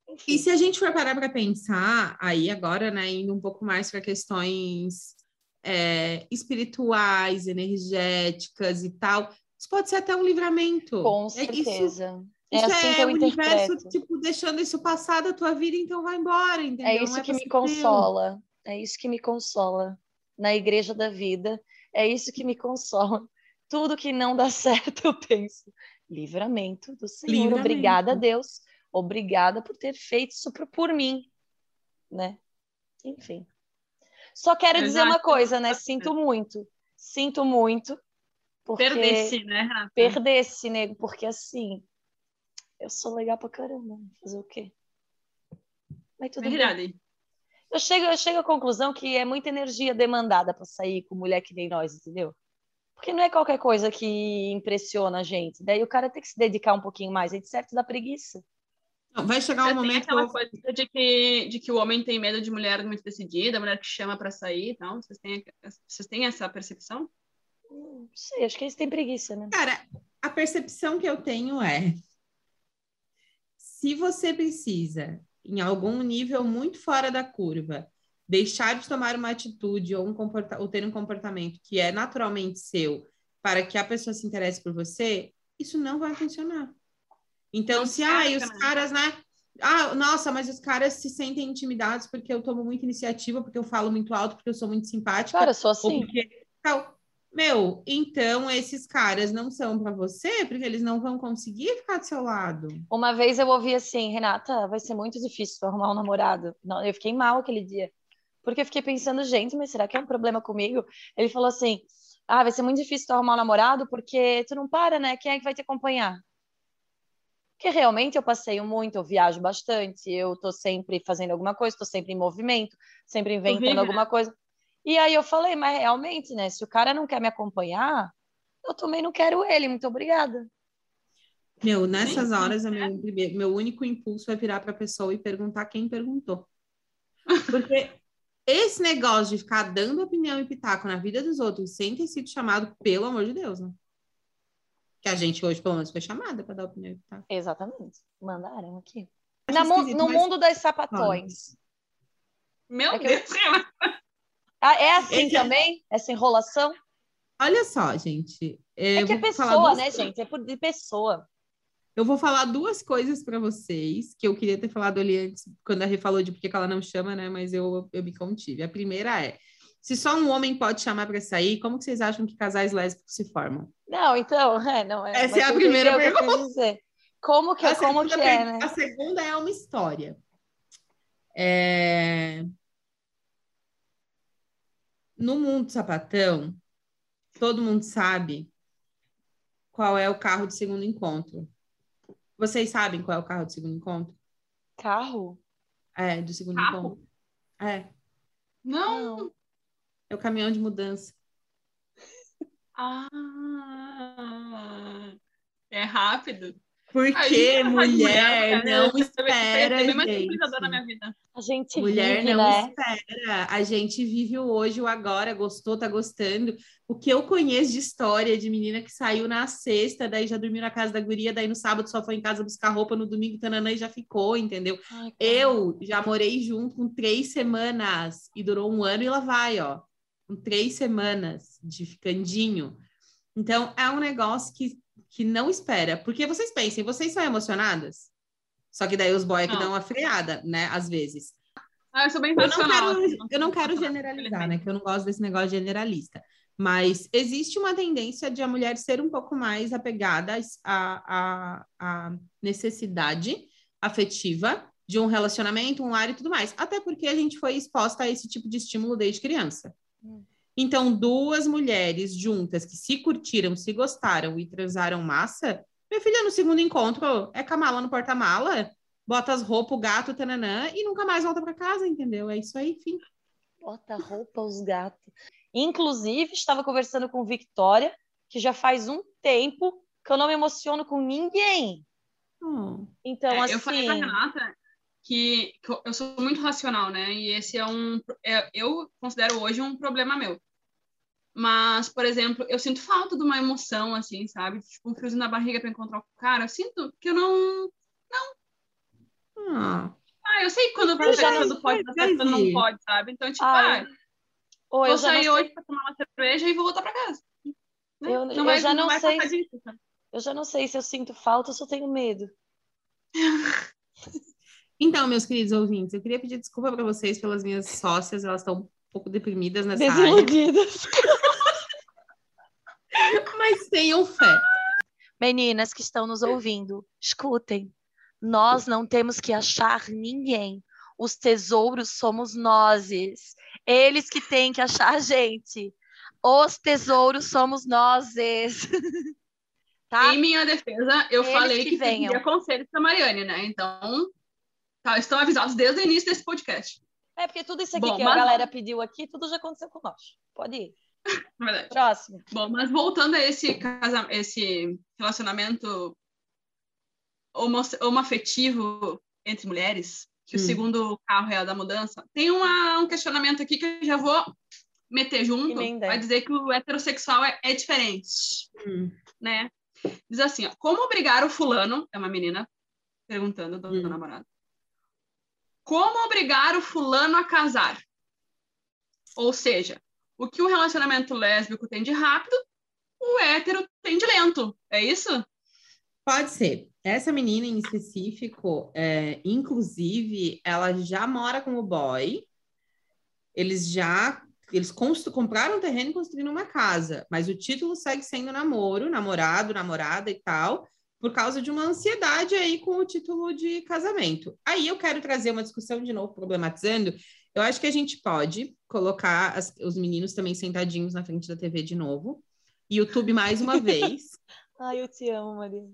Enfim. E se a gente for parar para pensar, aí agora, né, indo um pouco mais para questões é, espirituais, energéticas e tal, isso pode ser até um livramento. Com certeza. É, isso, é assim é o interpreto. universo, tipo, deixando isso passar da tua vida, então vai embora, entendeu? É isso que me consola. É isso que me consola. Na igreja da vida, é isso que me consola tudo que não dá certo, eu penso, livramento do Senhor. Livramento. Obrigada a Deus. Obrigada por ter feito isso por, mim, né? Enfim. Só quero dizer uma coisa, né? Sinto muito. Sinto muito. Porque... Perdesse, né, Rafa? Perdesse, nego, porque assim, eu sou legal pra caramba. Fazer o quê? Mas tudo Verdade. bem. Eu chego, eu chego à conclusão que é muita energia demandada para sair com mulher que nem nós, entendeu? Porque não é qualquer coisa que impressiona a gente. Daí o cara tem que se dedicar um pouquinho mais. É de certo da preguiça. vai chegar um momento. aquela coisa de que, de que o homem tem medo de mulher muito decidida, mulher que chama para sair e tal. Vocês têm, vocês têm essa percepção? Não sei, acho que eles têm preguiça, né? Cara, a percepção que eu tenho é: se você precisa, em algum nível muito fora da curva, deixar de tomar uma atitude ou, um comporta ou ter um comportamento que é naturalmente seu para que a pessoa se interesse por você, isso não vai funcionar. Então, não se ah, os caras, né? Ah, nossa, mas os caras se sentem intimidados porque eu tomo muita iniciativa, porque eu falo muito alto, porque eu sou muito simpática. Cara, sou assim. Porque... Meu, então esses caras não são para você, porque eles não vão conseguir ficar do seu lado. Uma vez eu ouvi assim, Renata, vai ser muito difícil arrumar um namorado. Não, eu fiquei mal aquele dia. Porque eu fiquei pensando, gente, mas será que é um problema comigo? Ele falou assim: ah, vai ser muito difícil tu arrumar um namorado porque tu não para, né? Quem é que vai te acompanhar? Porque realmente eu passeio muito, eu viajo bastante, eu tô sempre fazendo alguma coisa, tô sempre em movimento, sempre inventando né? alguma coisa. E aí eu falei, mas realmente, né? Se o cara não quer me acompanhar, eu também não quero ele, muito obrigada. Meu, nessas horas, é meu, meu único impulso é virar para a pessoa e perguntar quem perguntou. Porque esse negócio de ficar dando opinião e pitaco na vida dos outros sem ter sido chamado, pelo amor de Deus, né? Que a gente hoje, pelo menos, foi chamada para dar opinião e pitaco. Exatamente. Mandaram aqui. Na, no mas... mundo das sapatões. Meu é Deus! Eu... Ah, é assim Esse... também? Essa enrolação? Olha só, gente. É que é pessoa, né, gente? É por de pessoa. Eu vou falar duas coisas para vocês que eu queria ter falado ali antes, quando a Rê falou de porque ela não chama, né? Mas eu, eu me contive. A primeira é: se só um homem pode chamar para sair, como que vocês acham que casais lésbicos se formam? Não, então, é, não é. Essa é a primeira pergunta. Como que, como que é, né? A segunda é uma história. É... No mundo sapatão, todo mundo sabe qual é o carro de segundo encontro. Vocês sabem qual é o carro do segundo encontro? Carro? É, do segundo carro? encontro. É. Não. É o caminhão de mudança. Ah. É rápido. Porque mulher, mulher não espera. É mais na minha vida. A gente mulher vive, não né? espera. A gente vive o hoje, o agora, gostou, tá gostando. O que eu conheço de história de menina que saiu na sexta, daí já dormiu na casa da guria, daí no sábado só foi em casa buscar roupa, no domingo tananã e já ficou, entendeu? Ai, eu já morei junto com três semanas e durou um ano e lá vai, ó. Com três semanas de ficandinho. Então, é um negócio que que não espera. Porque vocês pensem, vocês são emocionadas? Só que daí os boys é que dão uma freada, né? Às vezes. Ah, eu sou bem eu não quero, eu não quero generalizar, né? Que eu não gosto desse negócio generalista. Mas existe uma tendência de a mulher ser um pouco mais apegada à, à, à necessidade afetiva de um relacionamento, um lar e tudo mais. Até porque a gente foi exposta a esse tipo de estímulo desde criança. Hum. Então, duas mulheres juntas que se curtiram, se gostaram e transaram massa, minha filha, no segundo encontro, é camala no porta-mala, bota as roupas, o gato, tananã, e nunca mais volta para casa, entendeu? É isso aí, fim. Bota roupa, os gatos. Inclusive, estava conversando com Victoria, que já faz um tempo que eu não me emociono com ninguém. Hum. Então, é, assim... Eu falei pra assim, Renata que, que, eu sou muito racional, né? E esse é um... É, eu considero hoje um problema meu. Mas, por exemplo, eu sinto falta de uma emoção, assim, sabe? Tipo, um friozinho na barriga para encontrar o cara. Eu sinto que eu não. Não. Ah, ah eu sei quando a festa pode, a festa não pode, sabe? Então, tipo, ah, ou vou sair hoje para tomar uma cerveja e vou voltar para casa. Né? Eu, não eu vai, já não, não sei. Disso, eu já não sei se eu sinto falta ou se eu tenho medo. Então, meus queridos ouvintes, eu queria pedir desculpa para vocês pelas minhas sócias, elas estão um pouco deprimidas nessa Desiludidas. área. Mas tenham fé. Meninas que estão nos ouvindo, escutem. Nós não temos que achar ninguém. Os tesouros somos nós. Eles que têm que achar a gente. Os tesouros somos nós. tá? Em minha defesa, eu Eles falei que, que venham. conselhos para Mariane, né? Então, tá, estão avisados desde o início desse podcast. É, porque tudo isso aqui Bom, que mas... a galera pediu aqui, tudo já aconteceu com nós. Pode ir. Verdade. Próximo. Bom, mas voltando a esse, casa... esse relacionamento homo... homoafetivo entre mulheres, que hum. o segundo carro é a da mudança, tem uma, um questionamento aqui que eu já vou meter junto, vai dizer que o heterossexual é, é diferente, hum. né? Diz assim, ó, como obrigar o fulano, é uma menina perguntando do hum. namorado, como obrigar o fulano a casar? Ou seja, o que o relacionamento lésbico tem de rápido, o hétero tem de lento. É isso? Pode ser. Essa menina em específico, é, inclusive, ela já mora com o boy. Eles já eles compraram um terreno e construíram uma casa, mas o título segue sendo namoro, namorado, namorada e tal, por causa de uma ansiedade aí com o título de casamento. Aí eu quero trazer uma discussão de novo, problematizando, eu acho que a gente pode colocar as, os meninos também sentadinhos na frente da TV de novo. YouTube mais uma vez. Ai, eu te amo, Maria.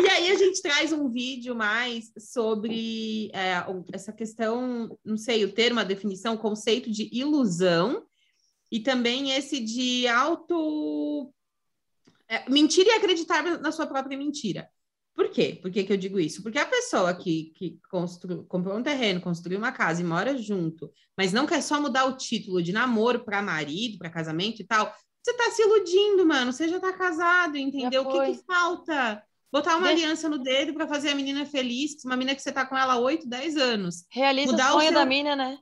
E aí a gente traz um vídeo mais sobre é, essa questão, não sei o termo, a definição, o conceito de ilusão e também esse de auto é, mentir e acreditar na sua própria mentira. Por quê? Por que, que eu digo isso? Porque a pessoa que, que constru, comprou um terreno, construiu uma casa e mora junto, mas não quer só mudar o título de namoro para marido, para casamento e tal, você tá se iludindo, mano. Você já tá casado, entendeu? O que, que falta? Botar uma Deixa... aliança no dedo para fazer a menina feliz, uma menina que você tá com ela há 8, 10 anos. Realiza Mudar o sonho o seu... da menina, né?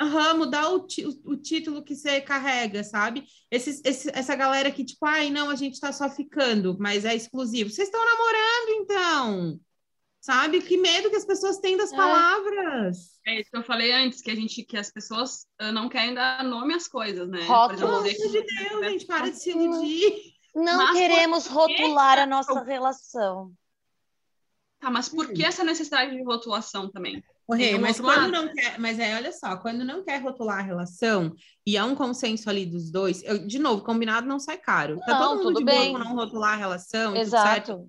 Uhum, mudar o, o, título que você carrega, sabe? Esse, esse, essa galera que, tipo, ai, não, a gente tá só ficando, mas é exclusivo. Vocês estão namorando, então. Sabe? Que medo que as pessoas têm das é. palavras. É isso que eu falei antes, que a gente, que as pessoas uh, não querem dar nome às coisas, né? Pelo amor de Deus, gente, para de se iludir. Não mas queremos rotular a nossa relação. Tá, mas por que hum. essa necessidade de rotulação também? Correio, mas quando não quer, mas é, olha só, quando não quer rotular a relação e há um consenso ali dos dois, eu, de novo, combinado não sai caro. Tá não, tá todo mundo de bem. boa com não rotular a relação, Exato.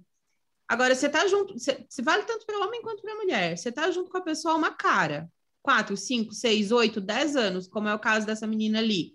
Agora, você tá junto, você, você vale tanto para homem quanto para mulher. Você tá junto com a pessoa uma cara, quatro, cinco, seis, oito, dez anos, como é o caso dessa menina ali.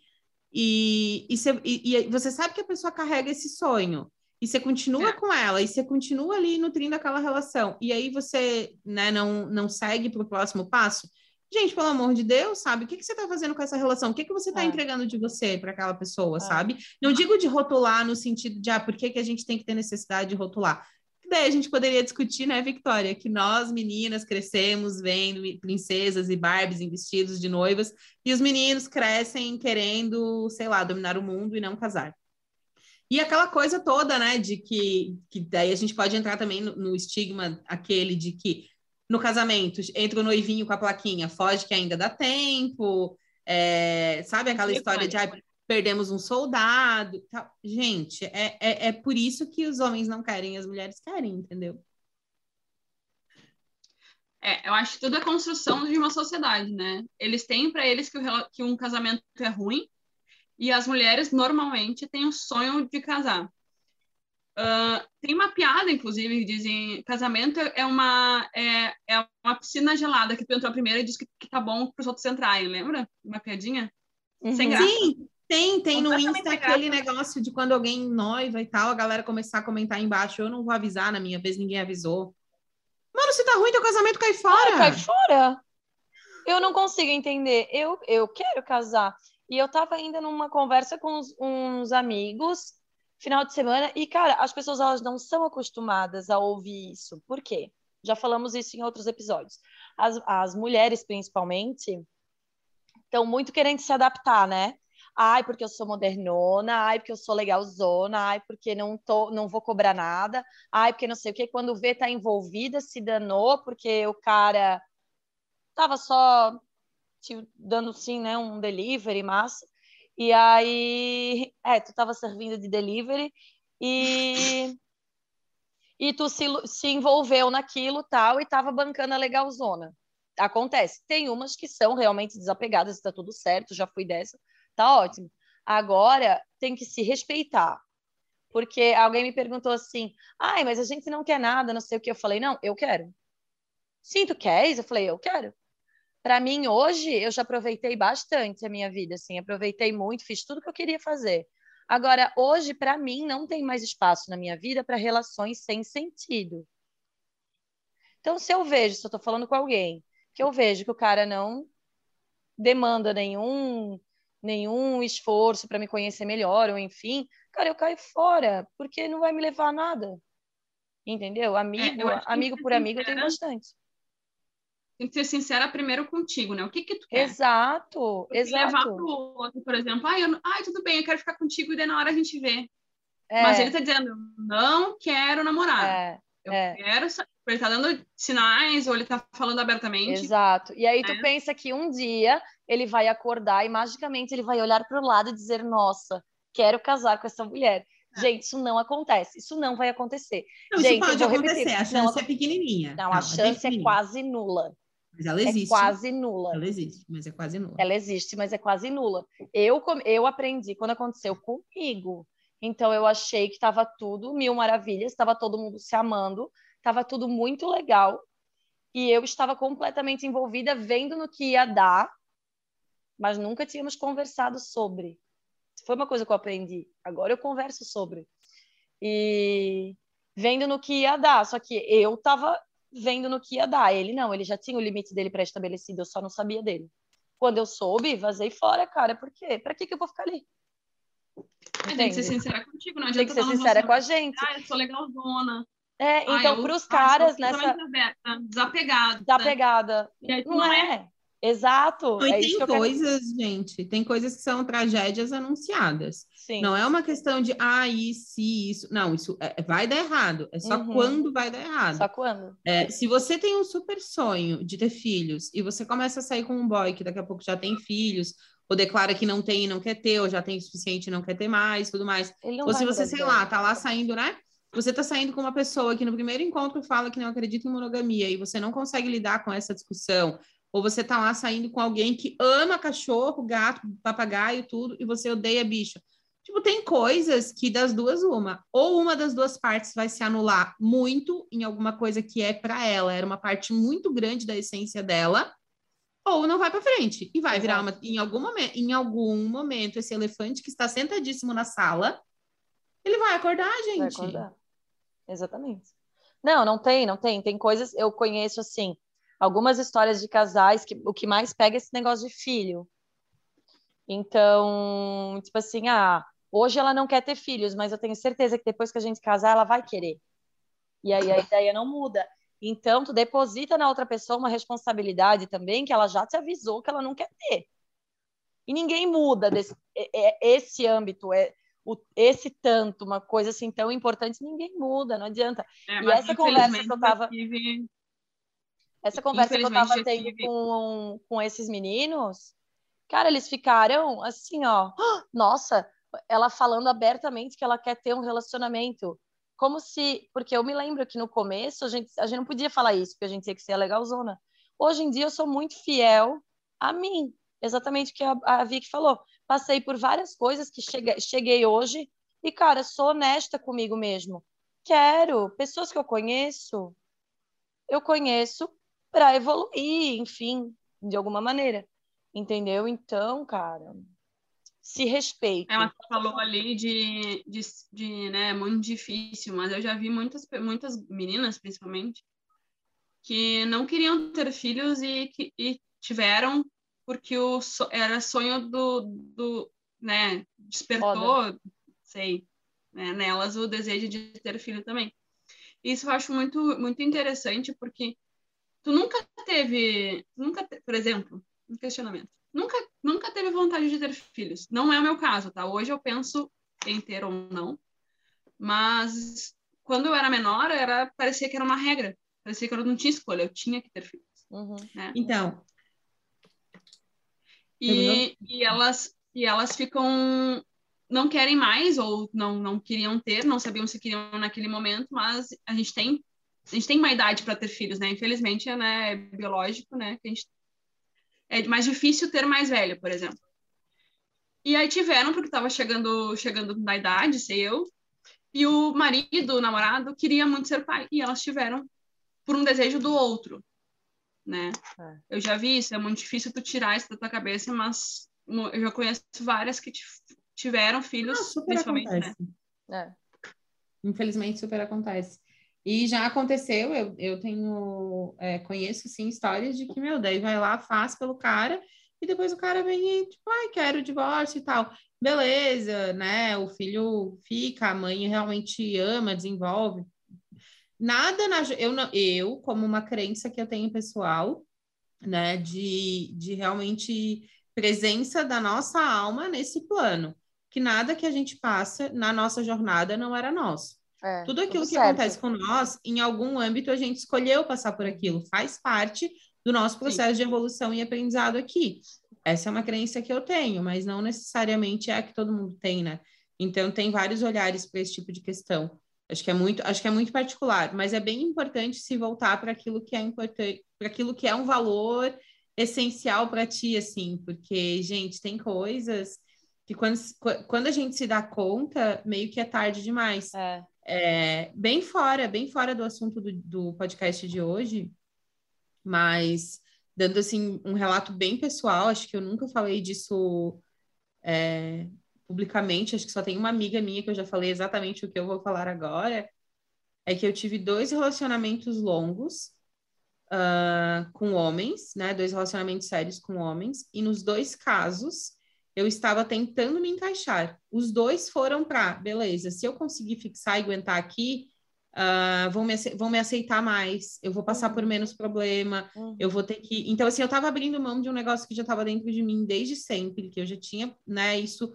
E, e, você, e, e você sabe que a pessoa carrega esse sonho. E você continua É. com ela, e você continua ali nutrindo aquela relação, e aí você né, não, não segue para o próximo passo. Gente, pelo amor de Deus, sabe? O que, que você está fazendo com essa relação? O que, que você está É. entregando de você para aquela pessoa, É. sabe? Não digo de rotular no sentido de, ah, por que, que a gente tem que ter necessidade de rotular? Daí a gente poderia discutir, né, Victoria, que nós, meninas, crescemos vendo princesas e Barbies em vestidos de noivas, e os meninos crescem querendo, sei lá, dominar o mundo e não casar. E aquela coisa toda, né, de que, que daí a gente pode entrar também no, no estigma aquele de que no casamento entra o noivinho com a plaquinha, foge que ainda dá tempo, é, sabe aquela história de ah, perdemos um soldado. Tal. Gente, é, é, é por isso que os homens não querem, as mulheres querem, entendeu? É, eu acho que tudo é construção de uma sociedade, né? Eles têm para eles que, o, que um casamento é ruim e as mulheres normalmente têm o sonho de casar. Ah, tem uma piada, inclusive, que dizem casamento é uma, é, é uma piscina gelada que tu entrou primeiro e diz que, que tá bom para os outros entrarem, lembra? Uma piadinha? Sem Uhum. graça. Sim, tem, tem no Insta sem aquele negócio de quando alguém noiva e tal, a galera começar a comentar embaixo, eu não vou avisar, na minha vez ninguém avisou. Mano, se tá ruim, teu casamento cai fora. Ah, cai fora. Eu não consigo entender. Eu, eu quero casar. E eu tava ainda numa conversa com uns, uns amigos final de semana e, cara, as pessoas elas não são acostumadas a ouvir isso. Por quê? Já falamos isso em outros episódios. As, as mulheres, principalmente, estão muito querendo se adaptar, né? Ai, porque eu sou modernona, ai, porque eu sou legalzona, ai, porque não, tô, não vou cobrar nada, ai, porque não sei o quê. Quando vê, tá envolvida, se danou, porque o cara tava só dando, sim, né, um delivery, massa. E aí, é, tu tava servindo de delivery e e tu se, se envolveu naquilo tal e tava bancando a legalzona. Acontece. Tem umas que são realmente desapegadas, está tudo certo, já fui dessa, tá ótimo. Agora tem que se respeitar. Porque alguém me perguntou assim: ai, mas a gente não quer nada, não sei o que. Eu falei: não, eu quero. Sim, tu queres? Eu falei: eu quero. Para mim, hoje, eu já aproveitei bastante a minha vida, assim, aproveitei muito, fiz tudo que eu queria fazer. Agora, hoje, para mim, não tem mais espaço na minha vida para relações sem sentido. Então, se eu vejo, se eu estou falando com alguém, que eu vejo que o cara não demanda nenhum nenhum esforço para me conhecer melhor, ou enfim, cara, eu caio fora, porque não vai me levar a nada. Entendeu? Amigo, que amigo por ser amigo eu tenho bastante. Tem que ser sincera primeiro contigo, né? O que que tu quer? Exato, levar exato. pro outro, por exemplo, ai, eu não- ai, tudo bem, eu quero ficar contigo e daí na hora a gente vê. É, Mas ele tá dizendo, não quero namorar. é, Eu é. quero. Ele tá dando sinais, ou ele tá falando abertamente. Exato. E aí tu né? pensa que um dia ele vai acordar e magicamente ele vai olhar para o lado e dizer: Nossa, quero casar com essa mulher. É. Gente, isso não acontece. Isso não vai acontecer. Não, Gente, isso pode eu vou acontecer, repetir. a Não, chance acon- é pequenininha. Não, a bem chance é pequenininha. quase nula. Mas ela É existe. quase nula. Ela existe, mas é quase nula. Ela existe, mas é quase nula. Eu, eu aprendi quando aconteceu comigo. Então eu achei que estava tudo mil maravilhas, estava todo mundo se amando, estava tudo muito legal. E eu estava completamente envolvida, vendo no que ia dar, mas nunca tínhamos conversado sobre. Foi uma coisa que eu aprendi. Agora eu converso sobre. E vendo no que ia dar. Só que eu estava vendo no que ia dar. Ele não, ele já tinha o limite dele pré-estabelecido, eu só não sabia dele. Quando eu soube, vazei fora, cara. Por quê? Pra que, que eu vou ficar ali? Mas tem que ser Entende? sincera contigo, não Tem adianta que ser sincera com a relacionamento, gente. Ah, eu sou legalzona. É, Ah, então, eu- para os ah, caras nessa desapegada. da pegada. E aí tu Não é. Exato. E é tem eu quero. coisas, gente, tem coisas que são tragédias anunciadas. Sim. Não é uma questão de, ah, isso, isso. Não, isso é- vai dar errado. É só Uhum. quando vai dar errado. Só quando? É, se você tem um super sonho de ter filhos e você começa a sair com um boy que daqui a pouco já tem filhos, ou declara que não tem e não quer ter, ou já tem o suficiente e não quer ter mais, tudo mais. Ou se você, sei lá, tá lá saindo, né? Você tá saindo com uma pessoa que no primeiro encontro fala que não acredita em monogamia e você não consegue lidar com essa discussão, ou você tá lá saindo com alguém que ama cachorro, gato, papagaio, tudo, e você odeia bicho. Tipo, tem coisas que das duas, uma. Ou uma das duas partes vai se anular muito em alguma coisa que é para ela, era uma parte muito grande da essência dela, ou não vai para frente. E vai virar uma. Em algum, momento, em algum momento, esse elefante que está sentadíssimo na sala ele vai acordar, gente. Vai acordar. Exatamente. Não, não tem, não tem. Tem coisas, eu conheço assim, algumas histórias de casais que o que mais pega é esse negócio de filho. Então, tipo assim, ah, hoje ela não quer ter filhos, mas eu tenho certeza que depois que a gente casar, ela vai querer. E aí a ideia não muda. Então, tu deposita na outra pessoa uma responsabilidade também que ela já te avisou que ela não quer ter. E ninguém muda desse, é, é, esse âmbito, é, esse tanto, uma coisa assim tão importante, ninguém muda, não adianta. É, e essa conversa que eu tava. Tive... Essa conversa que eu tava tendo tive... com, com esses meninos, cara, eles ficaram assim, ó, nossa, ela falando abertamente que ela quer ter um relacionamento como se, porque eu me lembro que no começo a gente, a gente não podia falar isso, porque a gente tinha que ser legalzona. Hoje em dia eu sou muito fiel a mim, exatamente o que a, a Vicky falou. Passei por várias coisas que cheguei, cheguei hoje e, cara, sou honesta comigo mesmo. Quero, pessoas que eu conheço, eu conheço para evoluir, enfim, de alguma maneira. Entendeu? Então, cara, se respeite. Ela falou ali de, de, de, né, muito difícil, mas eu já vi muitas, muitas meninas, principalmente, que não queriam ter filhos e, que, e tiveram porque o era sonho do, do né, despertou, Foda. sei, né, nelas o desejo de ter filho também. Isso eu acho muito, muito interessante, porque tu nunca teve, nunca, por exemplo, um questionamento nunca, nunca teve vontade de ter filhos. Não é o meu caso, tá? Hoje eu penso em ter ou não, mas quando eu era menor, era parecia que era uma regra. Parecia que eu não tinha escolha, eu tinha que ter filhos. Uhum. Né? Então. E, e, elas, e elas ficam. Não querem mais, ou não, não queriam ter, não sabiam se queriam naquele momento, mas a gente tem. A gente tem uma idade para ter filhos, né? Infelizmente, né, é biológico, né? Que a gente é mais difícil ter mais velho, por exemplo. E aí tiveram, porque estava chegando, chegando na idade, sei eu, e o marido, o namorado, queria muito ser pai, e elas tiveram por um desejo do outro, né? É. Eu já vi isso, é muito difícil tu tirar isso da tua cabeça, mas eu já conheço várias que tiveram filhos, ah, principalmente, né? acontece. né? É. Infelizmente, super acontece. E já aconteceu, eu, eu tenho, é, conheço, sim, histórias de que, meu, daí vai lá, faz pelo cara, e depois o cara vem e, tipo, ai, quero o divórcio e tal. Beleza, né? O filho fica, a mãe realmente ama, desenvolve. Nada na. Eu, eu como uma crença que eu tenho pessoal, né, de, de realmente presença da nossa alma nesse plano, que nada que a gente passa na nossa jornada não era nosso. É, tudo aquilo tudo que acontece com nós, em algum âmbito, a gente escolheu passar por aquilo, faz parte do nosso processo Sim. de evolução e aprendizado aqui. Essa é uma crença que eu tenho, mas não necessariamente é a que todo mundo tem, né? Então tem vários olhares para esse tipo de questão. Acho que é muito, acho que é muito particular, mas é bem importante se voltar para aquilo que é importante, para aquilo que é um valor essencial para ti, assim, porque gente tem coisas que quando, quando a gente se dá conta, meio que é tarde demais. É. É, bem fora, bem fora do assunto do, do podcast de hoje, mas dando assim um relato bem pessoal, acho que eu nunca falei disso é, publicamente, acho que só tem uma amiga minha que eu já falei exatamente o que eu vou falar agora, é que eu tive dois relacionamentos longos uh, com homens, né, dois relacionamentos sérios com homens, e nos dois casos eu estava tentando me encaixar. Os dois foram para, beleza, se eu conseguir fixar e aguentar aqui, uh, vão, me, vão me aceitar mais, eu vou passar uhum. por menos problema, uhum. eu vou ter que. Então, assim, eu estava abrindo mão de um negócio que já estava dentro de mim desde sempre, que eu já tinha, né, isso.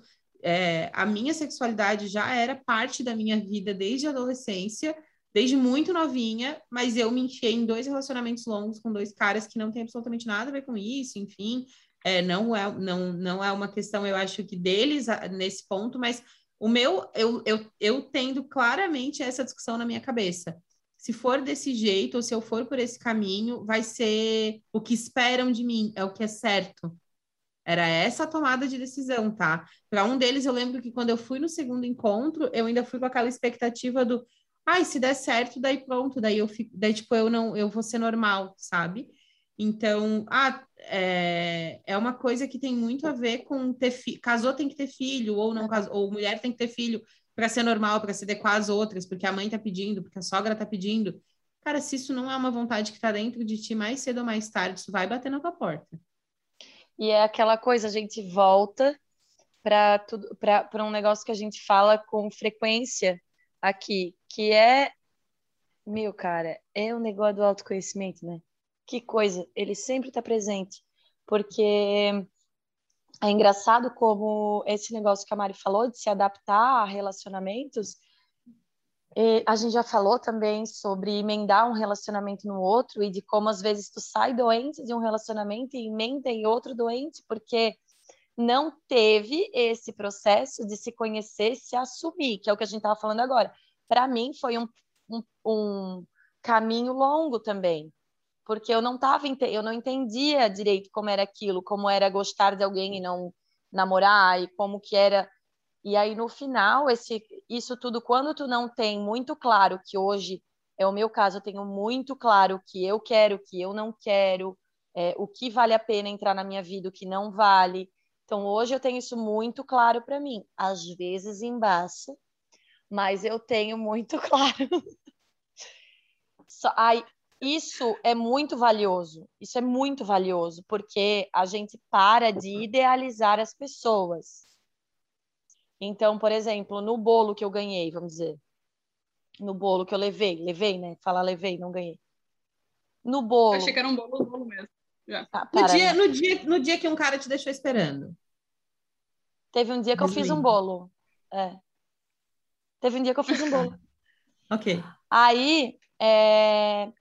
É, a minha sexualidade já era parte da minha vida desde a adolescência, desde muito novinha, mas eu me enfiei em dois relacionamentos longos com dois caras que não tem absolutamente nada a ver com isso, enfim, é, não, é, não, não é uma questão, eu acho que deles nesse ponto, mas o meu, eu, eu, eu tendo claramente essa discussão na minha cabeça. Se for desse jeito, ou se eu for por esse caminho, vai ser o que esperam de mim, é o que é certo. Era essa a tomada de decisão, tá? Para um deles, eu lembro que quando eu fui no segundo encontro, eu ainda fui com aquela expectativa do, ai, se der certo, daí pronto, daí eu fico, daí tipo eu não, eu vou ser normal, sabe? Então, ah, é, é uma coisa que tem muito a ver com ter filho. Casou tem que ter filho, ou não casou, ou mulher tem que ter filho para ser normal, para se adequar às outras, porque a mãe tá pedindo, porque a sogra tá pedindo. Cara, se isso não é uma vontade que tá dentro de ti mais cedo ou mais tarde, isso vai bater na tua porta. E é aquela coisa, a gente volta para tudo para um negócio que a gente fala com frequência aqui, que é meu cara, é o negócio do autoconhecimento, né? Que coisa, ele sempre está presente, porque é engraçado como esse negócio que a Mari falou de se adaptar a relacionamentos. a gente já falou também sobre emendar um relacionamento no outro e de como às vezes tu sai doente de um relacionamento e emenda em outro doente, porque não teve esse processo de se conhecer, se assumir, que é o que a gente estava falando agora. Para mim, foi um, um, um, caminho longo também, porque eu não tava, eu não entendia direito como era aquilo, como era gostar de alguém e não namorar, e como que era. E aí, no final, esse, isso tudo, quando tu não tem muito claro, que hoje é o meu caso, eu tenho muito claro que eu quero, que eu não quero, é, o que vale a pena entrar na minha vida, o que não vale então, hoje eu tenho isso muito claro para mim. Às vezes embaça, mas eu tenho muito claro. Só, ai, isso é muito valioso. Isso é muito valioso, porque a gente para de idealizar as pessoas. Então, por exemplo, no bolo que eu ganhei, vamos dizer, no bolo que eu levei, levei, né? Falar levei, não ganhei. No bolo. Eu achei que era um bolo, bolo mesmo. Ah, no, dia, no, dia, no dia que um cara te deixou esperando. Teve um dia que eu fiz um bolo. É. Teve um dia que eu fiz um bolo. ok. Aí, é...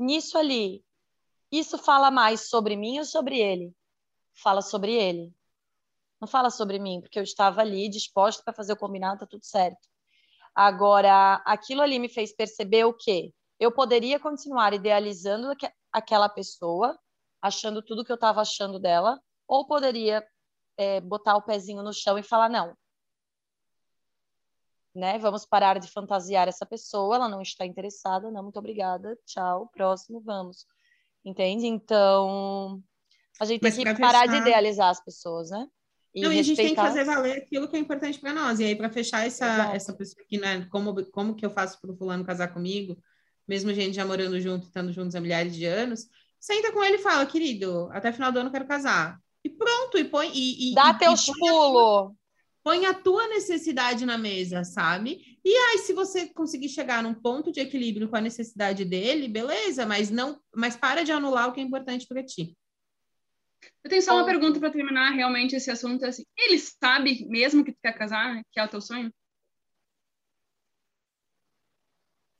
nisso ali, isso fala mais sobre mim ou sobre ele? Fala sobre ele. Não fala sobre mim, porque eu estava ali disposta para fazer o combinado, tá tudo certo. Agora, aquilo ali me fez perceber o quê? Eu poderia continuar idealizando aquela pessoa achando tudo que eu estava achando dela, ou poderia é, botar o pezinho no chão e falar não. Né? Vamos parar de fantasiar essa pessoa, ela não está interessada, não, muito obrigada, tchau, próximo, vamos. Entende? Então, a gente Mas tem que parar fechar... de idealizar as pessoas, né? E não, e a gente tem que fazer valer aquilo que é importante para nós. E aí, para fechar essa, essa pessoa aqui, né? Como, como que eu faço para o fulano casar comigo, mesmo a gente já morando junto, estando juntos há milhares de anos, senta com ele e fala, querido, até final do ano quero casar. E pronto, e põe. E, Dá e, teus pulos. Põe a tua necessidade na mesa, sabe? E aí, se você conseguir chegar num ponto de equilíbrio com a necessidade dele, beleza, mas não, mas para de anular o que é importante para ti. Eu tenho só uma pergunta para terminar realmente esse assunto. Assim, ele sabe mesmo que tu quer casar, que é o teu sonho?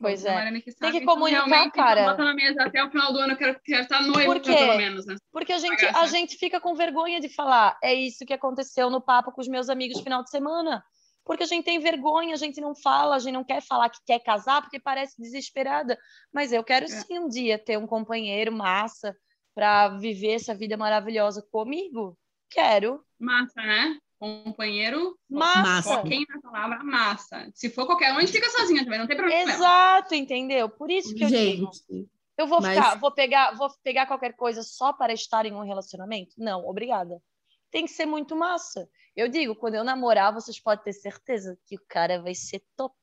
Pois é. Que Tem que então, comunicar, cara. Bota na mesa até o final do ano, eu quero, quero estar noivo, pelo menos, né? Porque a gente, a gente fica com vergonha de falar. É isso que aconteceu no papo com os meus amigos no final de semana. Porque a gente tem vergonha, a gente não fala, a gente não quer falar que quer casar porque parece desesperada. Mas eu quero é. sim um dia ter um companheiro massa para viver essa vida maravilhosa comigo. Quero. Massa, né? Companheiro, massa. Quem na palavra massa. Se for qualquer um, a gente fica sozinha também, não tem problema. Exato, entendeu? Por isso que eu gente, digo. Eu vou mas... ficar, vou pegar, vou pegar qualquer coisa só para estar em um relacionamento? Não, obrigada. Tem que ser muito massa. Eu digo, quando eu namorar, vocês podem ter certeza que o cara vai ser top.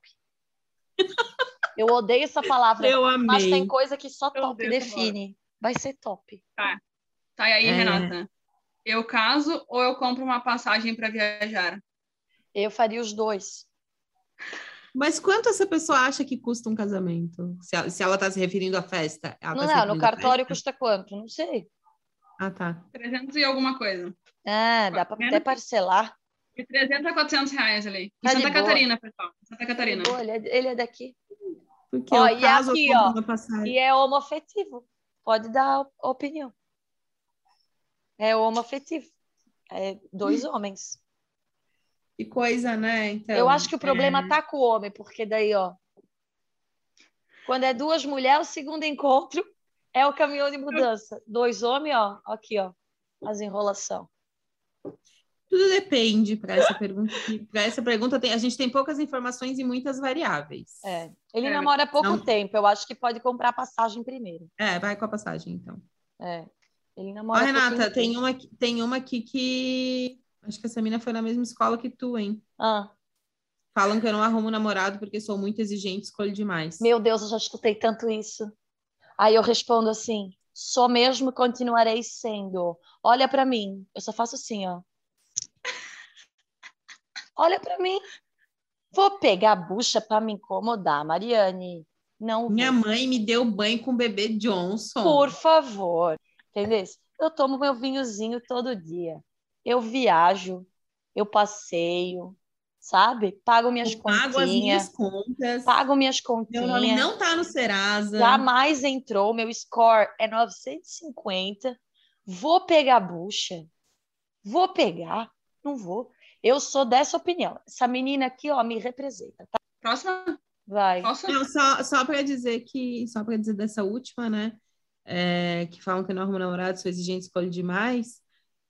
eu odeio essa palavra, eu amei. mas tem coisa que só top define. Vai ser top. Tá. Tá aí, é. Renata. Eu caso ou eu compro uma passagem para viajar? Eu faria os dois. Mas quanto essa pessoa acha que custa um casamento? Se ela está se referindo à festa? Tá não, tá não, no cartório custa quanto? Não sei. Ah, tá. 300 e alguma coisa. Ah, dá para até parcelar. De 300 a 400 reais ali. Em tá Santa Catarina, pessoal. Santa Catarina. Boa, ele, é, ele é daqui. Porque ó, e aqui, ó, e é homoafetivo. Pode dar opinião. É homoafetivo. É dois hum. homens. Que coisa, né? Então, eu acho que o problema é... tá com o homem, porque daí, ó. Quando é duas mulheres, o segundo encontro é o caminhão de mudança. Dois homens, ó, aqui, ó, as enrolação. Tudo depende para essa pergunta. Para essa pergunta, tem, a gente tem poucas informações e muitas variáveis. É. Ele é, namora há pouco não... tempo. Eu acho que pode comprar passagem primeiro. É, vai com a passagem, então. É. Ele Ó, namora. Renata, pouquinho tem uma, aqui- tem uma aqui que. Acho que essa mina foi na mesma escola que tu, hein? Ah, Falam que eu não arrumo namorado porque sou muito exigente, escolho demais. meu Deus, eu já escutei tanto isso. Aí eu respondo assim: sou mesmo continuarei sendo. Olha pra mim. Eu só faço assim, ó. Olha pra mim. Vou pegar a bucha pra me incomodar, Mariane. Não Minha vou. mãe me deu banho com o bebê Johnson. Por favor. Entendeu? Eu tomo meu vinhozinho todo dia. Eu viajo, eu passeio, sabe? Pago minhas Eu pago as continhas, minhas contas. pago minhas Meu nome continhas. não tá no Serasa. Jamais entrou, meu score é 950. Vou pegar a bucha? Vou pegar? Não vou. Eu sou dessa opinião. Essa menina aqui, ó, me representa, tá? Próxima? Vai. Posso? Não, só, só para dizer que, só para dizer dessa última, né? É, que falam que não arrumo namorado, sou exigente, escolho demais.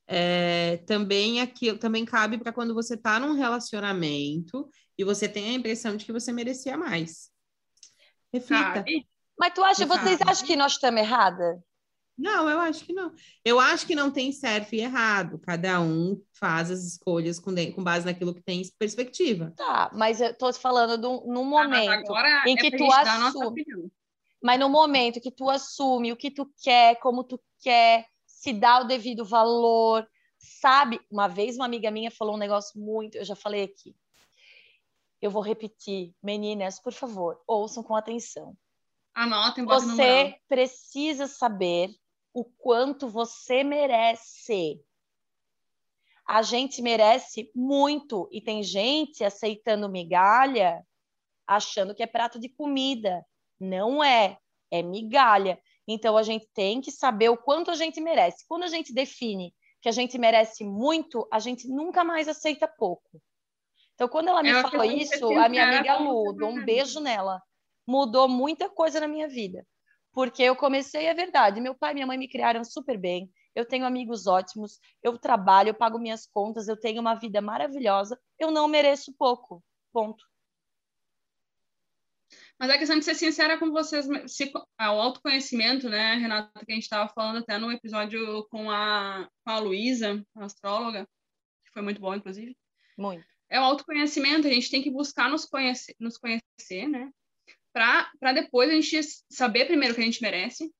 é, também aqui, também cabe para quando você tá num relacionamento e você tem a impressão de que você merecia mais. Reflita. Cabe. Mas tu acha, vocês acham que nós estamos erradas? Não, eu acho que não. Eu acho que não tem certo e errado. Cada um faz as escolhas com, de- com base naquilo que tem perspectiva. Tá, mas eu tô te falando do, num Ah, mas momento. agora em é que pra tu assume. Mas no momento que tu assume o que tu quer, como tu quer, se dá o devido valor, sabe? Uma vez uma amiga minha falou um negócio muito, eu já falei aqui. Eu vou repetir, meninas, por favor, ouçam com atenção. Anotem. Você precisa saber o quanto você merece. A gente merece muito e tem gente aceitando migalha achando que é prato de comida. Não é, é migalha. Então a gente tem que saber o quanto a gente merece. Quando a gente define que a gente merece muito, a gente nunca mais aceita pouco. Então quando ela me falou isso, a minha amiga como Lu, você dou um beijo nela. Mudou muita coisa na minha vida. Porque eu comecei, é verdade, meu pai e minha mãe me criaram super bem. Eu tenho amigos ótimos, eu trabalho, eu pago minhas contas, eu tenho uma vida maravilhosa. Eu não mereço pouco. Ponto. Mas é questão de ser sincera com vocês. Se, ah, o autoconhecimento, né, Renata, que a gente estava falando até no episódio com a, com a Luísa, a astróloga, que foi muito bom, inclusive. Muito. É o autoconhecimento, a gente tem que buscar nos conhecer, nos conhecer né? Para depois a gente saber primeiro o que a gente merece,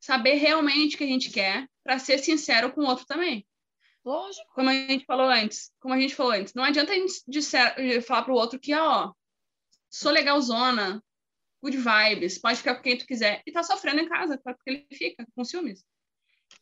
saber realmente o que a gente quer, para ser sincero com o outro também. Lógico. Como a gente falou antes, como a gente falou antes, não adianta a gente disser, falar para o outro que, ó, sou legalzona, good vibes, pode ficar com quem tu quiser, e tá sofrendo em casa, porque ele fica com ciúmes.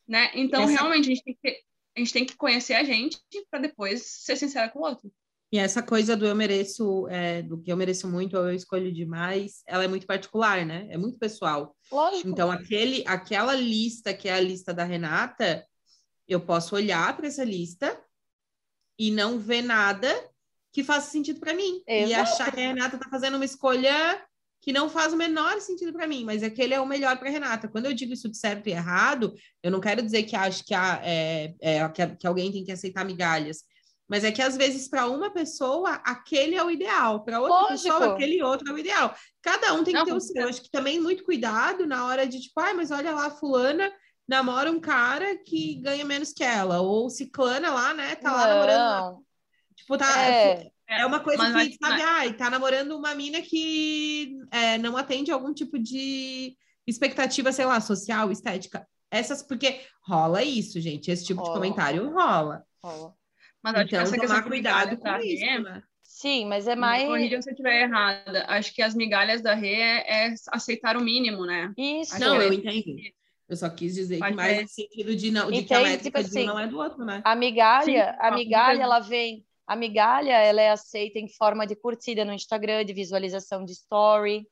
Né? Então, Essa- realmente, a gente, tem que, a gente tem que conhecer a gente para depois ser sincera com o outro. E essa coisa do eu mereço, é, do que eu mereço muito ou eu escolho demais, ela é muito particular, né? É muito pessoal. Lógico. Então, aquele, aquela lista que é a lista da Renata, eu posso olhar para essa lista e não ver nada que faça sentido para mim. E Exato. achar que a Renata está fazendo uma escolha que não faz o menor sentido para mim, mas aquele é o melhor para Renata. Quando eu digo isso de certo e errado, eu não quero dizer que acho que, há, é, é, que, que alguém tem que aceitar migalhas. Mas é que às vezes para uma pessoa aquele é o ideal, para outra Lógico. pessoa aquele outro é o ideal. Cada um tem Não, que ter com o seu. Acho que também muito cuidado na hora de tipo, ai, mas olha lá, a fulana namora um cara que ganha menos que ela, ou ciclana lá, né, tá lá namorando, Não. Tipo, tá, É, é uma coisa mas que, vai- sabe, ai, tá namorando uma mina que é, não atende algum tipo de expectativa, sei lá, social, estética. Essas, porque rola isso, gente, esse tipo de Rola, comentário rola. rola. Mas acho que Então, essa questão tomar de cuidado migalhas da com isso, Rê, né? Sim, mas é mais. corrija se eu estiver errada. Acho que as migalhas da Rê é, é aceitar o mínimo, né? Isso. Não, eu é. entendi. Eu só quis dizer que Mas mais é- no sentido de, não, de que a Entende? métrica Tipo de um assim, não é do outro, né? A migalha, Sim, a migalha, ela vem. A migalha, ela é aceita em forma de curtida no Instagram, de visualização de story.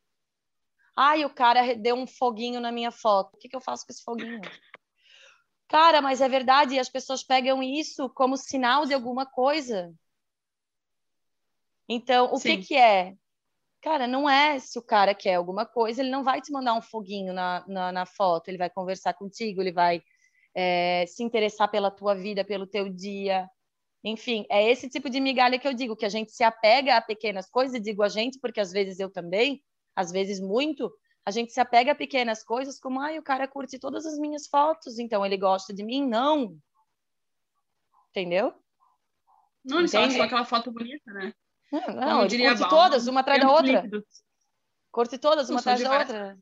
Ai, o cara deu um foguinho na minha foto. O que, que eu faço com esse foguinho? Cara, mas é verdade, as pessoas pegam isso como sinal de alguma coisa. Então, o que que é? Cara, não é se o cara quer alguma coisa, ele não vai te mandar um foguinho na, na, na foto, ele vai conversar contigo, ele vai é, se interessar pela tua vida, pelo teu dia. Enfim, é esse tipo de migalha que eu digo, que a gente se apega a pequenas coisas, digo a gente, porque às vezes eu também, às vezes muito, A gente se apega a pequenas coisas, como, ai, o cara curte todas as minhas fotos, então ele gosta de mim. Não. Entendeu? Não, ele só achou aquela foto bonita, né? Não, não ele curte bom, todas, uma atrás da outra. Líquido. Curte todas, uma atrás da outra.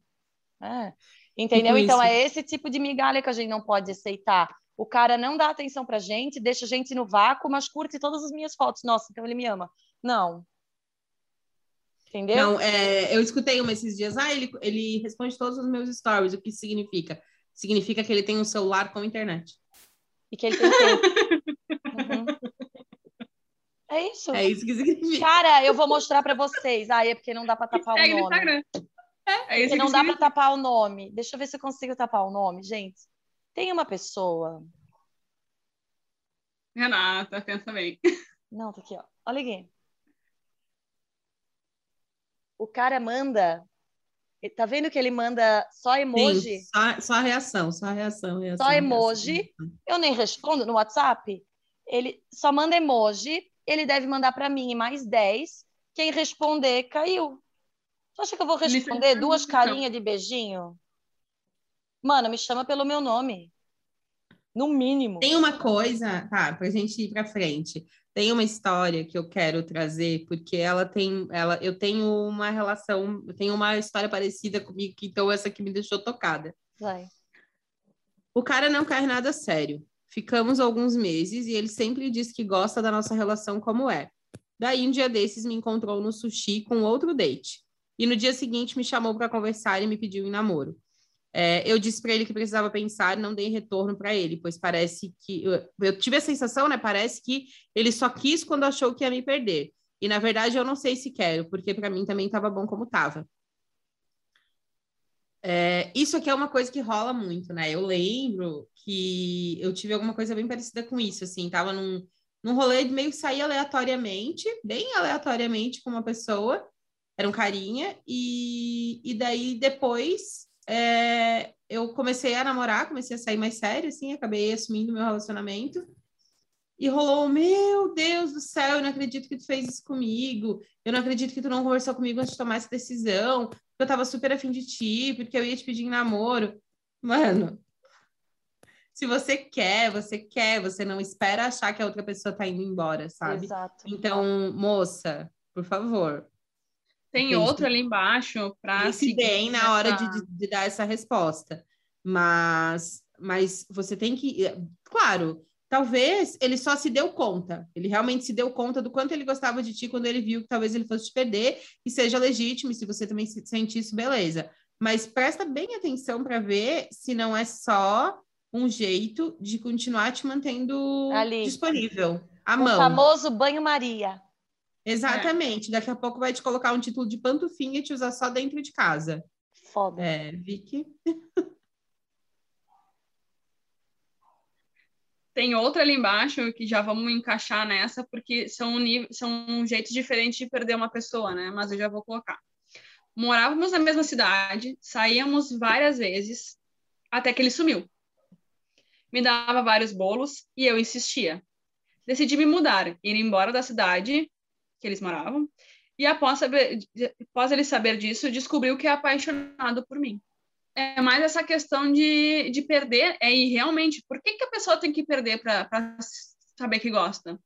É. Entendeu? Tipo então é esse tipo de migalha que a gente não pode aceitar. O cara não dá atenção pra gente, deixa a gente no vácuo, mas curte todas as minhas fotos. Nossa, então ele me ama. Não. Entendeu? Não, é, eu escutei uma esses dias. Ah, ele, ele responde todos os meus stories. O que significa? Significa que ele tem um celular com internet. E que ele tem uhum. É isso. É isso que significa. Cara, eu vou mostrar para vocês. Ah, é porque não dá para tapar o nome. No Instagram. É, é isso porque não dá para tapar o nome. Deixa eu ver se eu consigo tapar o nome, gente. Tem uma pessoa. Renata, pensa bem. Não, tá aqui, ó. Olha aqui. O cara manda. Tá vendo que ele manda só emoji? Sim, só, só a reação, só a reação. reação só emoji. Reação. Eu nem respondo no WhatsApp. Ele só manda emoji. Ele deve mandar para mim mais 10. Quem responder, caiu. Você acha que eu vou responder duas carinhas de beijinho? Mano, me chama pelo meu nome. No mínimo. Tem uma coisa, tá, pra gente ir pra frente. Tem uma história que eu quero trazer, porque ela tem, ela, eu tenho uma relação, eu tenho uma história parecida comigo, então essa aqui me deixou tocada. Vai. O cara não quer nada sério. Ficamos alguns meses e ele sempre diz que gosta da nossa relação como é. Daí, um dia desses, me encontrou no sushi com outro date. E no dia seguinte me chamou para conversar e me pediu em namoro. É, eu disse para ele que precisava pensar, não dei retorno para ele, pois parece que eu, eu, tive a sensação, né? Parece que ele só quis quando achou que ia me perder. E na verdade eu não sei se quero, porque para mim também estava bom como estava. É, isso aqui é uma coisa que rola muito, né? Eu lembro que eu tive alguma coisa bem parecida com isso, assim, tava num, num rolê de meio que sair aleatoriamente, bem aleatoriamente com uma pessoa, era um carinha, e, e daí depois é, eu comecei a namorar, comecei a sair mais sério, assim, acabei assumindo meu relacionamento. E rolou, meu Deus do céu, eu não acredito que tu fez isso comigo, eu não acredito que tu não conversou comigo antes de tomar essa decisão, eu tava super afim de ti, porque eu ia te pedir em namoro. Mano, se você quer, você quer, você não espera achar que a outra pessoa tá indo embora, sabe? Exato. Então, moça, por favor, tem Entendi. outro ali embaixo para se bem na hora de, de, de, dar essa resposta. Mas, mas você tem que. Eh, claro, talvez ele só se deu conta. Ele realmente se deu conta do quanto ele gostava de ti quando ele viu que talvez ele fosse te perder e seja legítimo. E se você também sente isso, beleza. Mas presta bem atenção para ver se não é só um jeito de continuar te mantendo Ali. disponível. A o mão. famoso banho-maria. Exatamente. É. Daqui a pouco vai te colocar um título de pantufinha e te usar só dentro de casa. Foda. É, Vicky. Tem outra ali embaixo que já vamos encaixar nessa, porque são, são jeitos diferentes de perder uma pessoa, né? Mas eu já vou colocar. Morávamos na mesma cidade, saíamos várias vezes, até que ele sumiu. Me dava vários bolos e eu insistia. Decidi me mudar, ir embora da cidade que eles moravam. E após, saber, após ele saber disso, descobriu que é apaixonado por mim. É mais essa questão de, de perder, é ir realmente, por que, que a pessoa tem que perder para saber que gosta?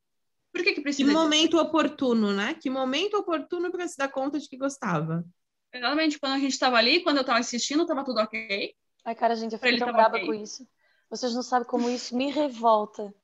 Por que, que precisa? Que momento disso? oportuno, né? Que momento oportuno para se dar conta de que gostava. Exatamente, quando a gente estava ali, quando eu estava assistindo, estava tudo ok. Ai, cara, gente, eu fico tão brava okay. com isso. Vocês não sabem como isso me revolta.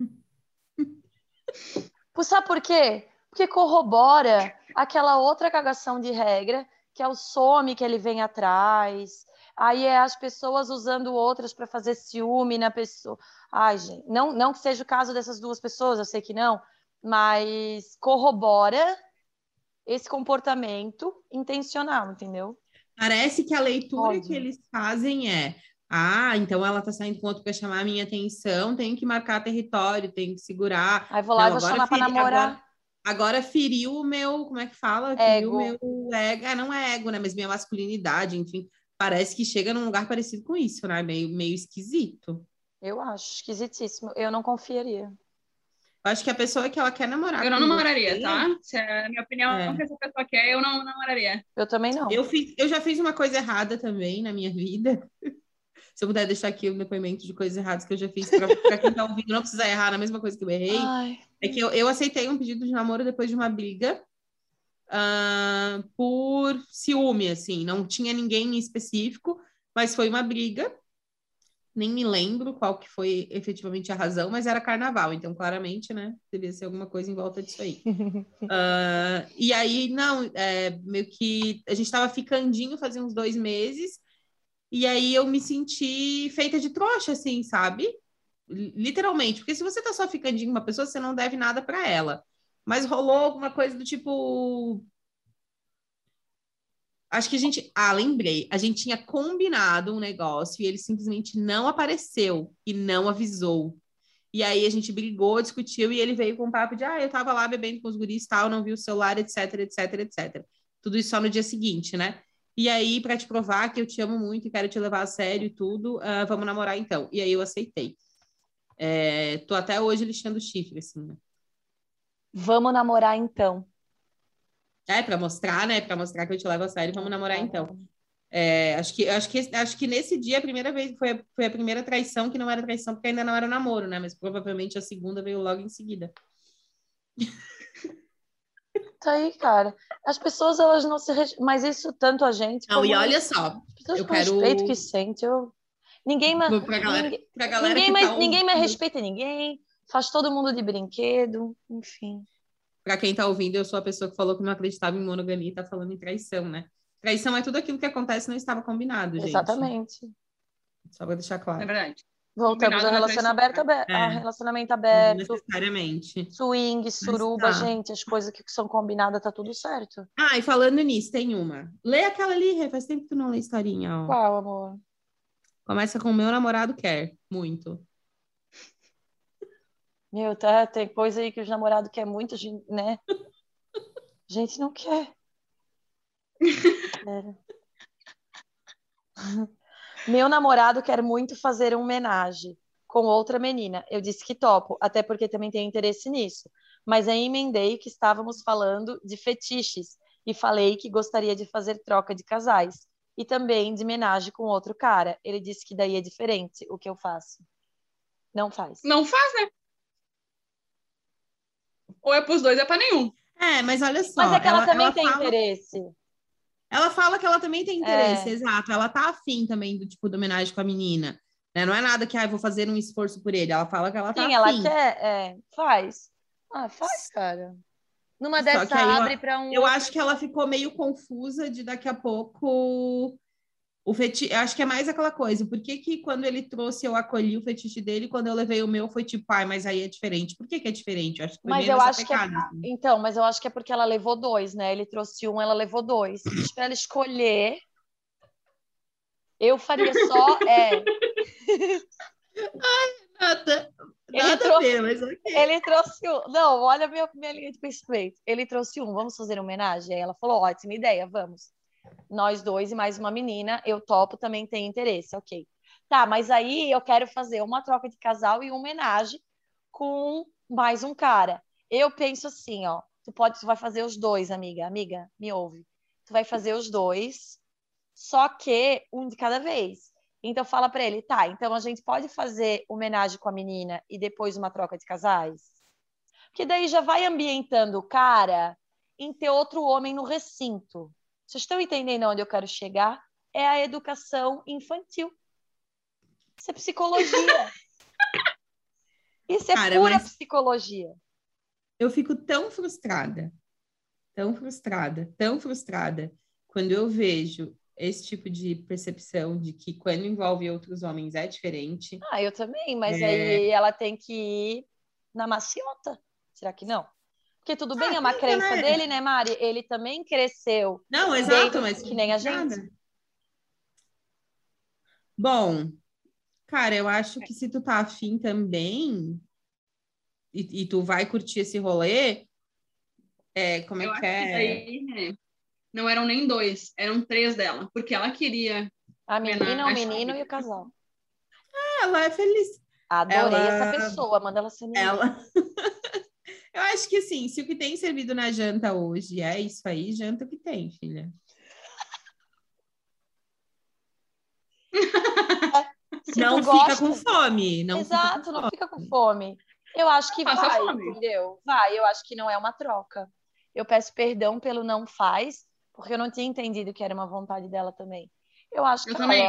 Sabe por quê? Porque corrobora aquela outra cagação de regra, que é o some que ele vem atrás, aí é as pessoas usando outras para fazer ciúme na pessoa. Ai, gente, não, não que seja o caso dessas duas pessoas, eu sei que não, mas corrobora esse comportamento intencional, entendeu? Parece que a leitura que eles fazem é ah, então ela tá saindo com outro para chamar a minha atenção, tem que marcar território, tem que segurar. Aí vou lá não, e vou chamar para namorar. Agora, Agora feriu o meu, como é que fala? Feriu o meu ego. É, não é ego, né? Mas minha masculinidade, enfim. Parece que chega num lugar parecido com isso, né? Meio, meio esquisito. Eu acho esquisitíssimo. Eu não confiaria. Eu acho que a pessoa que ela quer namorar. Eu não namoraria, você- tá? Se a minha opinião É. é. que essa pessoa quer, eu não namoraria. Eu também não. Eu, fiz, eu já fiz uma coisa errada também na minha vida. Se eu puder deixar aqui um depoimento de coisas erradas que eu já fiz, para quem tá ouvindo não precisa errar na mesma coisa que eu errei. Ai, É que eu, eu aceitei um pedido de namoro depois de uma briga ah, por ciúme, assim. Não tinha ninguém em específico, mas foi uma briga. Nem me lembro qual que foi efetivamente a razão, mas era carnaval, então claramente, né, devia ser alguma coisa em volta disso aí. Ah, e aí, não, é, meio que a gente tava ficandinho fazia uns dois meses, e aí eu me senti feita de trouxa, assim, sabe? Li- Literalmente, porque se você tá só ficandinho com uma pessoa, você não deve nada para ela. Mas rolou alguma coisa do tipo. Acho que a gente. Ah, lembrei. A gente tinha combinado um negócio e ele simplesmente não apareceu e não avisou. E aí a gente brigou, discutiu e ele veio com um papo de: ah, eu tava lá bebendo com os guris tal, não vi o celular, etc, etc, etc. Tudo isso só no dia seguinte, né? E aí, para te provar que eu te amo muito e quero te levar a sério e tudo, ah, vamos namorar então. E aí eu aceitei. É, tô até hoje lixando chifre, assim, né? Vamos namorar então. É, para mostrar, né? Para mostrar que eu te levo a sério, vamos namorar então. É, acho que, acho que, acho que nesse dia, a primeira vez, foi, a- foi a primeira traição que não era traição, porque ainda não era namoro, né? Mas provavelmente a segunda veio logo em seguida. Tá aí, cara. As pessoas, elas não se. res- Mas isso tanto a gente. Não, como e olha só, As pessoas eu com quero- respeito que sente. Eu... Ninguém mais. pra galera, Ninguém, pra galera ninguém, que mais, tá ninguém mais respeita ninguém. Faz todo mundo de brinquedo. Enfim. Pra quem tá ouvindo, eu sou a pessoa que falou que não acreditava em monogamia e tá falando em traição, né? Traição é tudo aquilo que acontece e não estava combinado, gente. Exatamente. Só pra deixar É claro. verdade. Voltamos ao na relacionamento traição. aberto, É. a relacionamento Não aberto, necessariamente. swing, suruba, tá. gente, as coisas que são combinadas, tá tudo certo. Ah, e falando nisso, tem uma. Lê aquela ali, Rê, faz tempo que tu não lê historinha, ó. Qual, amor? Começa com meu namorado quer, muito. Meu, tá, tem coisa aí que os namorados querem muito, né? Gente não quer. Sério. Meu namorado quer muito fazer um homenagem com outra menina. Eu disse que topo, até porque também tenho interesse nisso. Mas aí emendei que estávamos falando de fetiches e falei que gostaria de fazer troca de casais e também de homenagem com outro cara. Ele disse que daí é diferente o que eu faço. Não faz. Não faz, né? Ou é pros dois, é pra nenhum. É, mas olha só. Mas é que ela, também tem fala, interesse. Ela fala que ela também tem interesse, É. exato. Ela tá afim também do tipo de homenagem com a menina. Né? Não é nada que, ah, eu vou fazer um esforço por ele. Ela fala que ela tá Sim, ela afim. quer, é, faz. Ah, faz, cara. Numa Só dessa abre pra um. Eu acho que ela ficou meio confusa de daqui a pouco o fetiche. Acho que é mais aquela coisa. Por que, que quando ele trouxe eu acolhi o fetiche dele, quando eu levei o meu foi tipo, ai, mas aí é diferente. Por que, que é diferente? Eu acho que foi Mas eu acho que é- assim. Então, mas eu acho que é porque ela levou dois, né? Ele trouxe um, ela levou dois. Pra ela escolher. Eu faria só. É, Nada, Ele nada a trouxe- ver, mas ok. ele trouxe um. Não, olha a minha, minha linha de pensamento. Ele trouxe um, vamos fazer homenagem? Aí ela falou: ótima ideia, vamos. Nós dois e mais uma menina, eu topo, também tem interesse, ok. Tá, mas aí eu quero fazer uma troca de casal e uma homenagem com mais um cara. Eu penso assim, ó, tu pode, tu vai fazer os dois, amiga, amiga, me ouve. Tu vai fazer os dois, só que um de cada vez. Então fala pra ele, tá, então a gente pode fazer homenagem com a menina e depois uma troca de casais? Porque daí já vai ambientando o cara em ter outro homem no recinto. Vocês estão entendendo onde eu quero chegar? É a educação infantil. Isso é psicologia. Isso é Cara, pura psicologia. eu fico tão frustrada, tão frustrada, tão frustrada quando eu vejo esse tipo de percepção de que quando envolve outros homens é diferente. Ah, eu também, mas É. aí ela tem que ir na maciota. Será que não? Porque tudo bem, Ah, é uma crença né? dele, né, Mari? Ele também cresceu. Não, exato, mas que nem a gente. Bom, cara, eu acho que se tu tá afim também e, e tu vai curtir esse rolê, é, como é Eu que acho que é? daí né, não eram nem dois, eram três dela, porque ela queria. A menina, o menino e o casal. Ela é feliz. Adorei Ela- essa pessoa, manda ela ser minha. Ela, Eu acho que assim, se o que tem servido na janta hoje é isso aí, janta o que tem, filha. Se não fica gosta- com fome. Não Exato, fica com não fome. fica com fome. Eu acho que Passa vai, fome. entendeu? Vai, eu acho que não é uma troca. Eu peço perdão pelo não faz, porque eu não tinha entendido que era uma vontade dela também. Eu acho que Eu também.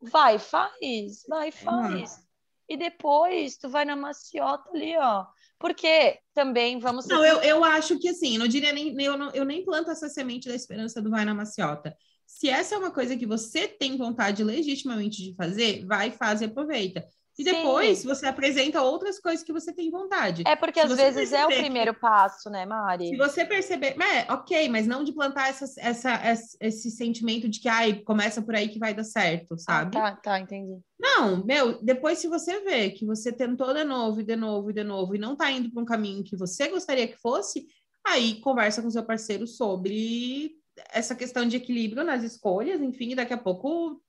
vai, faz, vai, faz. E depois tu vai na maciota ali, ó. Porque também vamos Não, eu, eu acho que assim, não diria nem, nem- eu, não, eu nem planto essa semente da esperança do vai na maciota. Se essa é uma coisa que você tem vontade legitimamente de fazer, vai, faz e aproveita. E Sim. depois você apresenta outras coisas que você tem vontade. É porque Se às vezes é o perceber que- primeiro passo, né, Mari? Se você perceber, é, ok, mas não de plantar essa, essa, esse, esse sentimento de que ai, começa por aí que vai dar certo, Ah, sabe? tá, tá, entendi. Não, meu, depois se você vê que você tentou de novo, e de novo, e de novo, e não tá indo para um caminho que você gostaria que fosse, aí conversa com seu parceiro sobre essa questão de equilíbrio nas escolhas, enfim, e daqui a pouco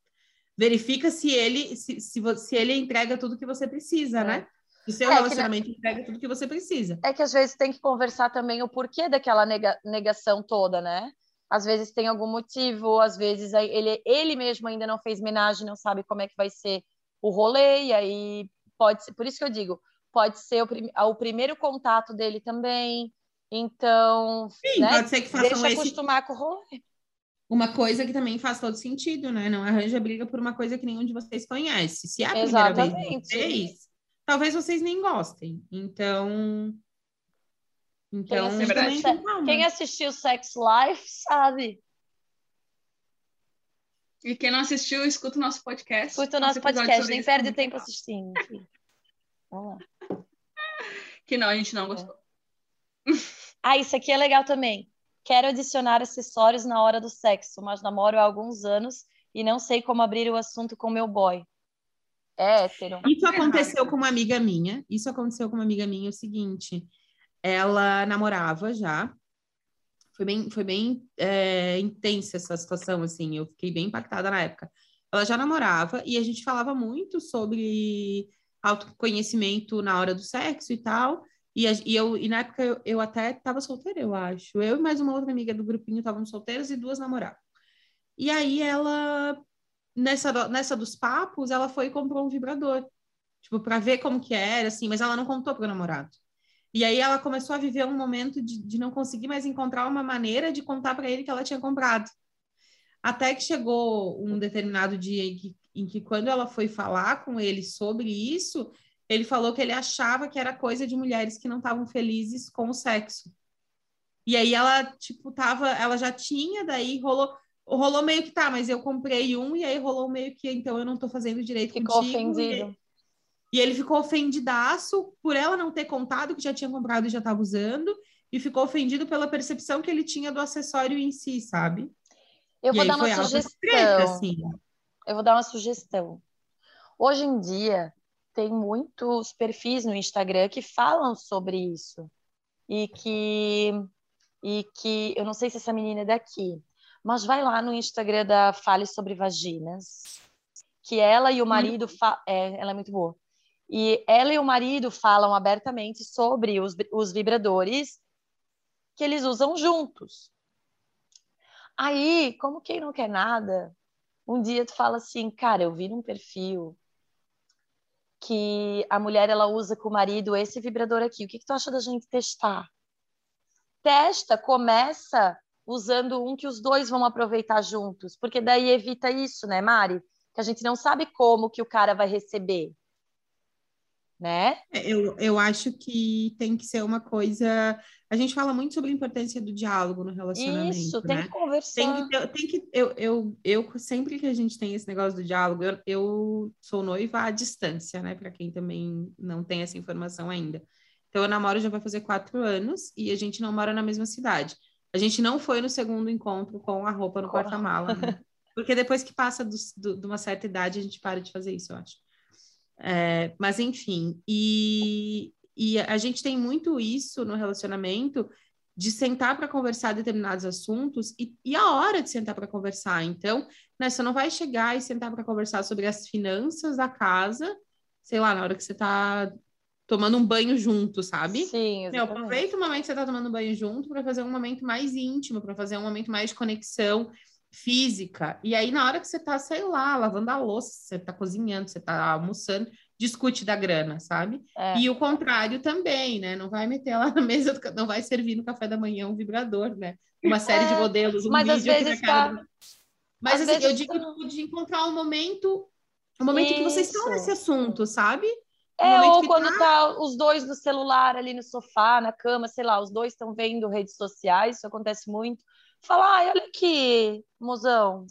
verifica se ele se, se, se ele entrega tudo que você precisa, É. né? Se o seu É, na- relacionamento entrega tudo que você precisa. É que às vezes tem que conversar também o porquê daquela nega- negação toda, né? Às vezes tem algum motivo, às vezes ele, ele mesmo ainda não fez homenagem, não sabe como é que vai ser o rolê, e aí pode ser, por isso que eu digo, pode ser o, prim- o primeiro contato dele também. Então, Sim, né? pode ser que façam Deixa esse, acostumar com o rolê. Uma coisa que também faz todo sentido, né? Não arranja briga por uma coisa que nenhum de vocês conhece. Se é a primeira vez de Exatamente. vocês, talvez vocês nem gostem. Então. Então, assiste- também com calma. Quem assistiu Sex Life sabe. E quem não assistiu, escuta o nosso podcast. Escuta o nosso episódio podcast, nem é perde tempo legal. assistindo. Vamos lá. Que não, a gente não gostou. Ah, isso aqui é legal também. Quero adicionar acessórios na hora do sexo, mas namoro há alguns anos e não sei como abrir o assunto com meu boy. É hétero. Isso aconteceu com uma amiga minha. Isso aconteceu com uma amiga minha. É o seguinte: ela namorava já. Foi bem, foi bem é, intensa essa situação, assim. Eu fiquei bem impactada na época. Ela já namorava e a gente falava muito sobre autoconhecimento na hora do sexo e tal. E, a- e eu, e na época eu, eu até estava solteira, eu acho. Eu e mais uma outra amiga do grupinho estávamos solteiras e duas namoravam. E aí ela, nessa, nessa dos papos, ela foi e comprou um vibrador. Tipo, para ver como que era, assim, mas ela não contou pro namorado. E aí ela começou a viver um momento de, de não conseguir mais encontrar uma maneira de contar para ele que ela tinha comprado. Até que chegou um determinado dia em que, em que, quando ela foi falar com ele sobre isso, ele falou que ele achava que era coisa de mulheres que não estavam felizes com o sexo. E aí ela, tipo, tava, ela já tinha, daí rolou, rolou meio que tá, mas eu comprei um, e aí rolou meio que, então eu não tô fazendo direito Ficou contigo. E- ofendido. e ele ficou ofendidaço por ela não ter contado que já tinha comprado e já estava usando, e ficou ofendido pela percepção que ele tinha do acessório em si, sabe? Eu E vou dar uma sugestão. treta, assim. Eu vou dar uma sugestão. Hoje em dia, tem muitos perfis no Instagram que falam sobre isso. E que, e que eu não sei se essa menina é daqui, mas vai lá no Instagram da Fale sobre Vaginas, que ela e o marido. Fa é, ela é muito boa. E ela e o marido falam abertamente sobre os, os vibradores que eles usam juntos. Aí, como quem não quer nada, um dia tu fala assim, cara, eu vi num perfil que a mulher ela usa com o marido esse vibrador aqui. O que, que tu acha da gente testar? Testa, começa usando um que os dois vão aproveitar juntos, porque daí evita isso, né, Mari? Que a gente não sabe como que o cara vai receber, né? É, Eu, eu acho que tem que ser uma coisa. A gente fala muito sobre a importância do diálogo no relacionamento. Isso, tem né? que conversar. Tem que, ter- tem que eu, eu, eu, sempre que a gente tem esse negócio do diálogo, eu, eu sou noiva à distância, né? Para quem também não tem essa informação ainda. Então, eu namoro já vai fazer quatro anos e a gente não mora na mesma cidade. A gente não foi no segundo encontro com a roupa no porta-mala, né? Porque depois que passa dos- do- de uma certa idade, a gente para de fazer isso, eu acho. É, mas, enfim, e, e a gente tem muito isso no relacionamento de sentar para conversar determinados assuntos e, e a hora de sentar para conversar. Então, né, você não vai chegar e sentar para conversar sobre as finanças da casa, sei lá, na hora que você está tomando um banho junto, sabe? Sim, Meu, aproveita o momento que você tá tomando banho junto para fazer um momento mais íntimo, para fazer um momento mais de conexão física. E aí, na hora que você tá, sei lá, lavando a louça, você tá cozinhando, você tá almoçando, discute da grana, sabe? É. E o contrário também, né? Não vai meter lá na mesa, do... não vai servir no café da manhã um vibrador, né? Uma série é, de modelos, um mas vídeo às vezes tá... Do... Mas às assim, eu digo tá... de encontrar um momento, um momento Isso. que vocês estão nesse assunto, sabe? É, ou quando tá... tá... os dois no celular ali no sofá, na cama, sei lá, os dois estão vendo redes sociais, isso acontece muito. Fala, ai, olha aqui, mozão.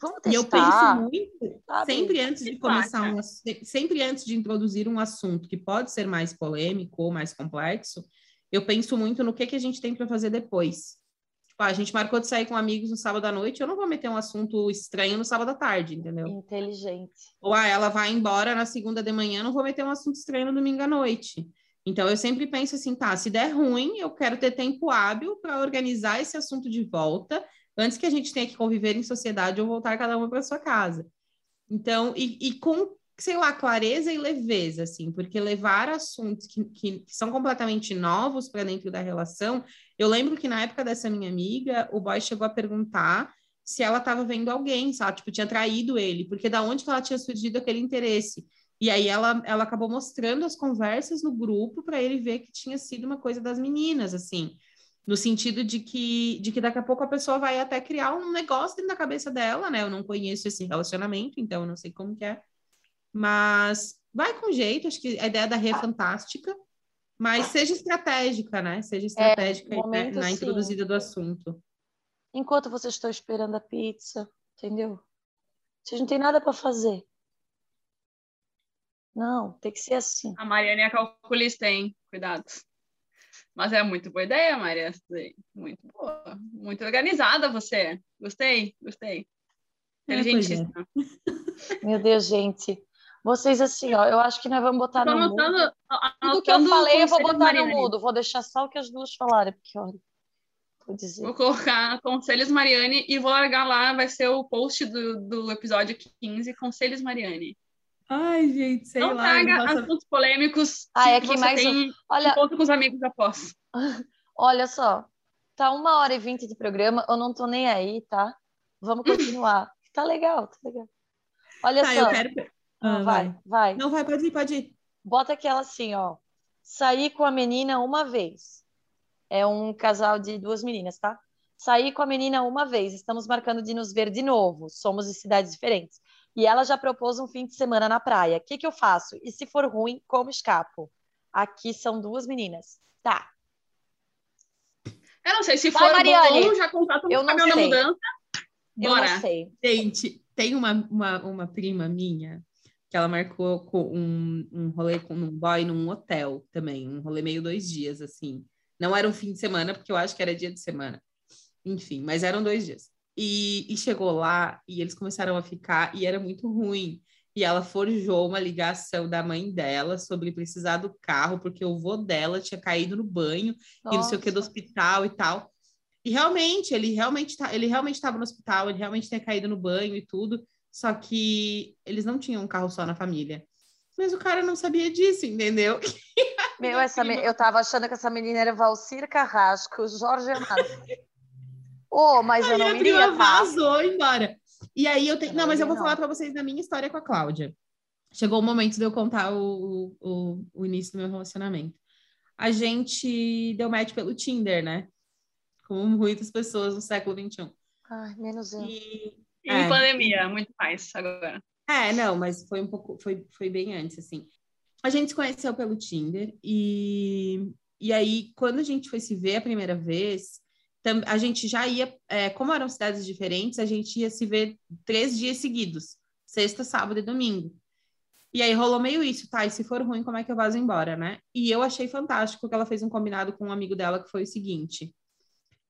Vamos testar. E eu penso muito, sabe? sempre antes de começar um, sempre antes de introduzir um assunto que pode ser mais polêmico ou mais complexo, eu penso muito no que, que a gente tem para fazer depois. Tipo, a gente marcou de sair com amigos no sábado à noite, eu não vou meter um assunto estranho no sábado à tarde, entendeu? Inteligente. Ou ah, ela vai embora na segunda de manhã, não vou meter um assunto estranho no domingo à noite. Então eu sempre penso assim, tá, se der ruim, eu quero ter tempo hábil para organizar esse assunto de volta, antes que a gente tenha que conviver em sociedade ou voltar cada uma para sua casa. Então, e, e, com, sei lá, clareza e leveza, assim, porque levar assuntos que, que, que são completamente novos para dentro da relação. Eu lembro que na época dessa minha amiga, o boy chegou a perguntar se ela estava vendo alguém, sabe? Tipo, tinha traído ele, porque da onde que ela tinha surgido aquele interesse. E aí ela, ela acabou mostrando as conversas no grupo para ele ver que tinha sido uma coisa das meninas, assim no sentido de que, de que daqui a pouco a pessoa vai até criar um negócio dentro da cabeça dela, né? Eu não conheço esse relacionamento, então eu não sei como que é. Mas vai com jeito, acho que a ideia da Rê é fantástica, mas seja estratégica, né? Seja estratégica é, momento, na introduzida do assunto. Enquanto vocês estão esperando a pizza, entendeu? Vocês não têm nada para fazer. Não, tem que ser assim. A Mariana é calculista, hein? Cuidado. Mas é muito boa ideia, Maria. Muito boa. Muito organizada você. Gostei, gostei. É, Inteligentíssima. É, Meu Deus, gente. Vocês, assim, ó, eu acho que nós vamos botar no anotando, mudo. Tudo que eu falei, eu vou botar no mudo. Vou deixar só o que as duas falaram, porque, olha, vou dizer. Vou colocar Conselhos Mariane e vou largar lá, vai ser o post do, do episódio 15, Conselhos Mariane. Ai, gente, sei não lá. Não traga assuntos polêmicos ah, é que mais tem um... Olha... encontro com os amigos após. Olha só, tá uma hora e vinte de programa, eu não tô nem aí, tá? Vamos continuar. tá legal, tá legal. Olha tá, só. Eu quero... Ah, ah, vai, vai. Não, vai, pode ir, pode ir. Bota aquela assim, ó. Saí com a menina uma vez. É um casal de duas meninas, tá? Saí com a menina uma vez. Estamos marcando de nos ver de novo. Somos de cidades diferentes e ela já propôs um fim de semana na praia. O que, que eu faço? E se for ruim, como escapo? Aqui são duas meninas. Tá. Eu não sei, se for Mariane, bom, já contato eu não sei. mudança. Bora. Eu não sei. Gente, tem uma, uma, uma prima minha que ela marcou com um, um rolê com um boy num hotel também, um rolê meio dois dias, assim. Não era um fim de semana, porque eu acho que era dia de semana. Enfim, mas eram dois dias. E, e, chegou lá e eles começaram a ficar e era muito ruim. E ela forjou uma ligação da mãe dela sobre precisar do carro, porque o vô dela tinha caído no banho Nossa. e não sei o que do hospital e tal. E realmente, ele realmente tá, ele realmente estava no hospital, ele realmente tinha caído no banho e tudo, só que eles não tinham um carro só na família. Mas o cara não sabia disso, entendeu? Meu, essa me... eu tava achando que essa menina era Valcir Carrasco, Jorge Amado. Oh, mas aí eu não a iria, prima tá? vazou embora. E aí eu tenho. Não, mas eu vou não. falar para vocês da minha história com a Cláudia. Chegou o momento de eu contar o, o, o início do meu relacionamento. A gente deu match pelo Tinder, né? Como muitas pessoas no século XXI. Ai, menos eu. E, em é, pandemia, muito mais agora. É, não, mas foi um pouco, foi, foi bem antes, assim. A gente se conheceu pelo Tinder e, e aí, quando a gente foi se ver a primeira vez, a gente já ia, é, como eram cidades diferentes, a gente ia se ver três dias seguidos, sexta, sábado e domingo. E aí rolou meio isso, tá? E se for ruim, como é que eu vazo embora, né? E eu achei fantástico que ela fez um combinado com um amigo dela que foi o seguinte: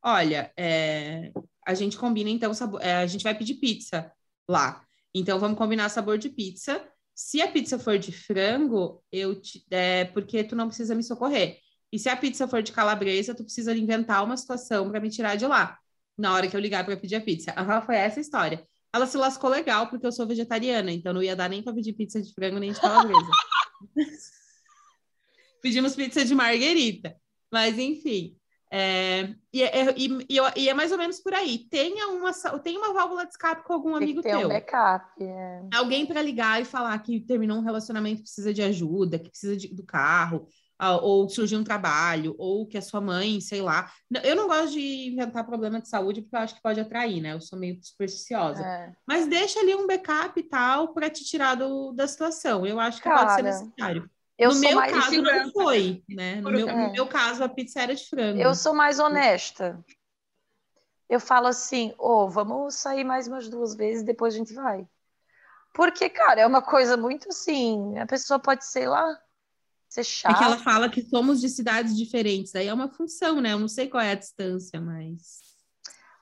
olha, é, a gente combina então, sabor, é, a gente vai pedir pizza lá. Então vamos combinar sabor de pizza. Se a pizza for de frango, eu te, é porque tu não precisa me socorrer. E se a pizza for de calabresa, tu precisa inventar uma situação para me tirar de lá. Na hora que eu ligar para pedir a pizza. Aham, foi essa a história. Ela se lascou legal porque eu sou vegetariana, então não ia dar nem para pedir pizza de frango nem de calabresa. Pedimos pizza de marguerita. Mas, enfim. É, e, é, e, e, é mais ou menos por aí. Tenha uma, tenha uma válvula de escape com algum amigo teu. um backup. É. Alguém para ligar e falar que terminou um relacionamento precisa de ajuda, que precisa de, do carro, ou surgiu um trabalho, ou que a sua mãe, sei lá. Eu não gosto de inventar problema de saúde porque eu acho que pode atrair, né? Eu sou meio supersticiosa. É. Mas deixa ali um backup e tal para te tirar do, da situação. Eu acho que Cara, pode ser necessário. No meu caso, não foi, né? No meu, no É. meu caso, a pizza era de frango. Eu sou mais honesta. Eu falo assim, ô, vamos sair mais umas duas vezes, depois a gente vai. Porque, cara, é uma coisa muito assim, a pessoa pode, sei lá, ser É chata. que ela fala que somos de cidades diferentes. Aí é uma função, né? Eu não sei qual é a distância, mas.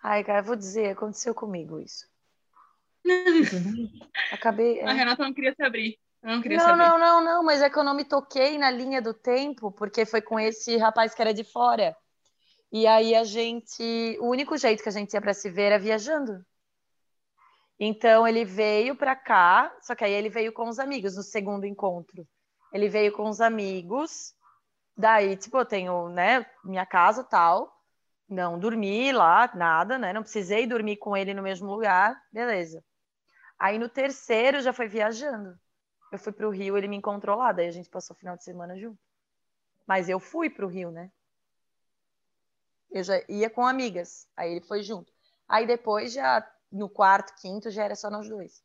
Ai, cara, eu vou dizer, aconteceu comigo isso. Acabei. A é. Renata não queria se abrir. Não queria Não, saber. não, não, não, mas é que eu não me toquei na linha do tempo, porque foi com esse rapaz que era de fora. E aí a gente, o único jeito que a gente ia para se ver era viajando. Então ele veio para cá, só que aí ele veio com os amigos no segundo encontro. Ele veio com os amigos, daí, tipo, eu tenho, né, minha casa tal, não dormi lá, nada, né, não precisei dormir com ele no mesmo lugar, beleza. Aí no terceiro já foi viajando. Eu fui pro Rio, ele me encontrou lá, daí a gente passou o final de semana junto. Mas eu fui pro Rio, né? Eu já ia com amigas, aí ele foi junto. Aí depois já no quarto, quinto já era só nós dois.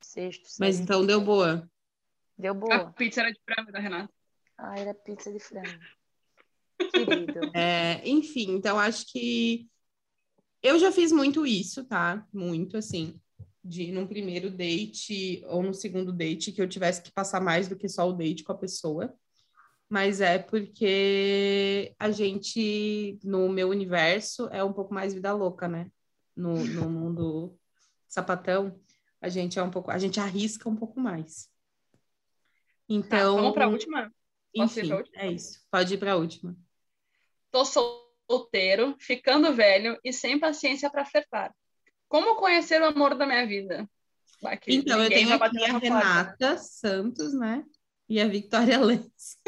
Sexto, Mas sétimo, então deu boa. Deu A boa. pizza era de frango da Renata. Ah, era pizza de frango. Querido. É, enfim, então acho que eu já fiz muito isso, tá? Muito assim, de num primeiro date ou no segundo date que eu tivesse que passar mais do que só o date com a pessoa. Mas é porque a gente, no meu universo, é um pouco mais vida louca, né? No, no mundo sapatão, a gente é um pouco, a gente arrisca um pouco mais. Então, Tá, vamos para a última? Posso ir enfim, última? é isso. Pode ir para a última. Tô solteiro, ficando velho e sem paciência para flertar. Como conhecer o amor da minha vida? Bah, que Então, eu tenho aqui a porta. Renata Santos, né? E a Victoria Lenz.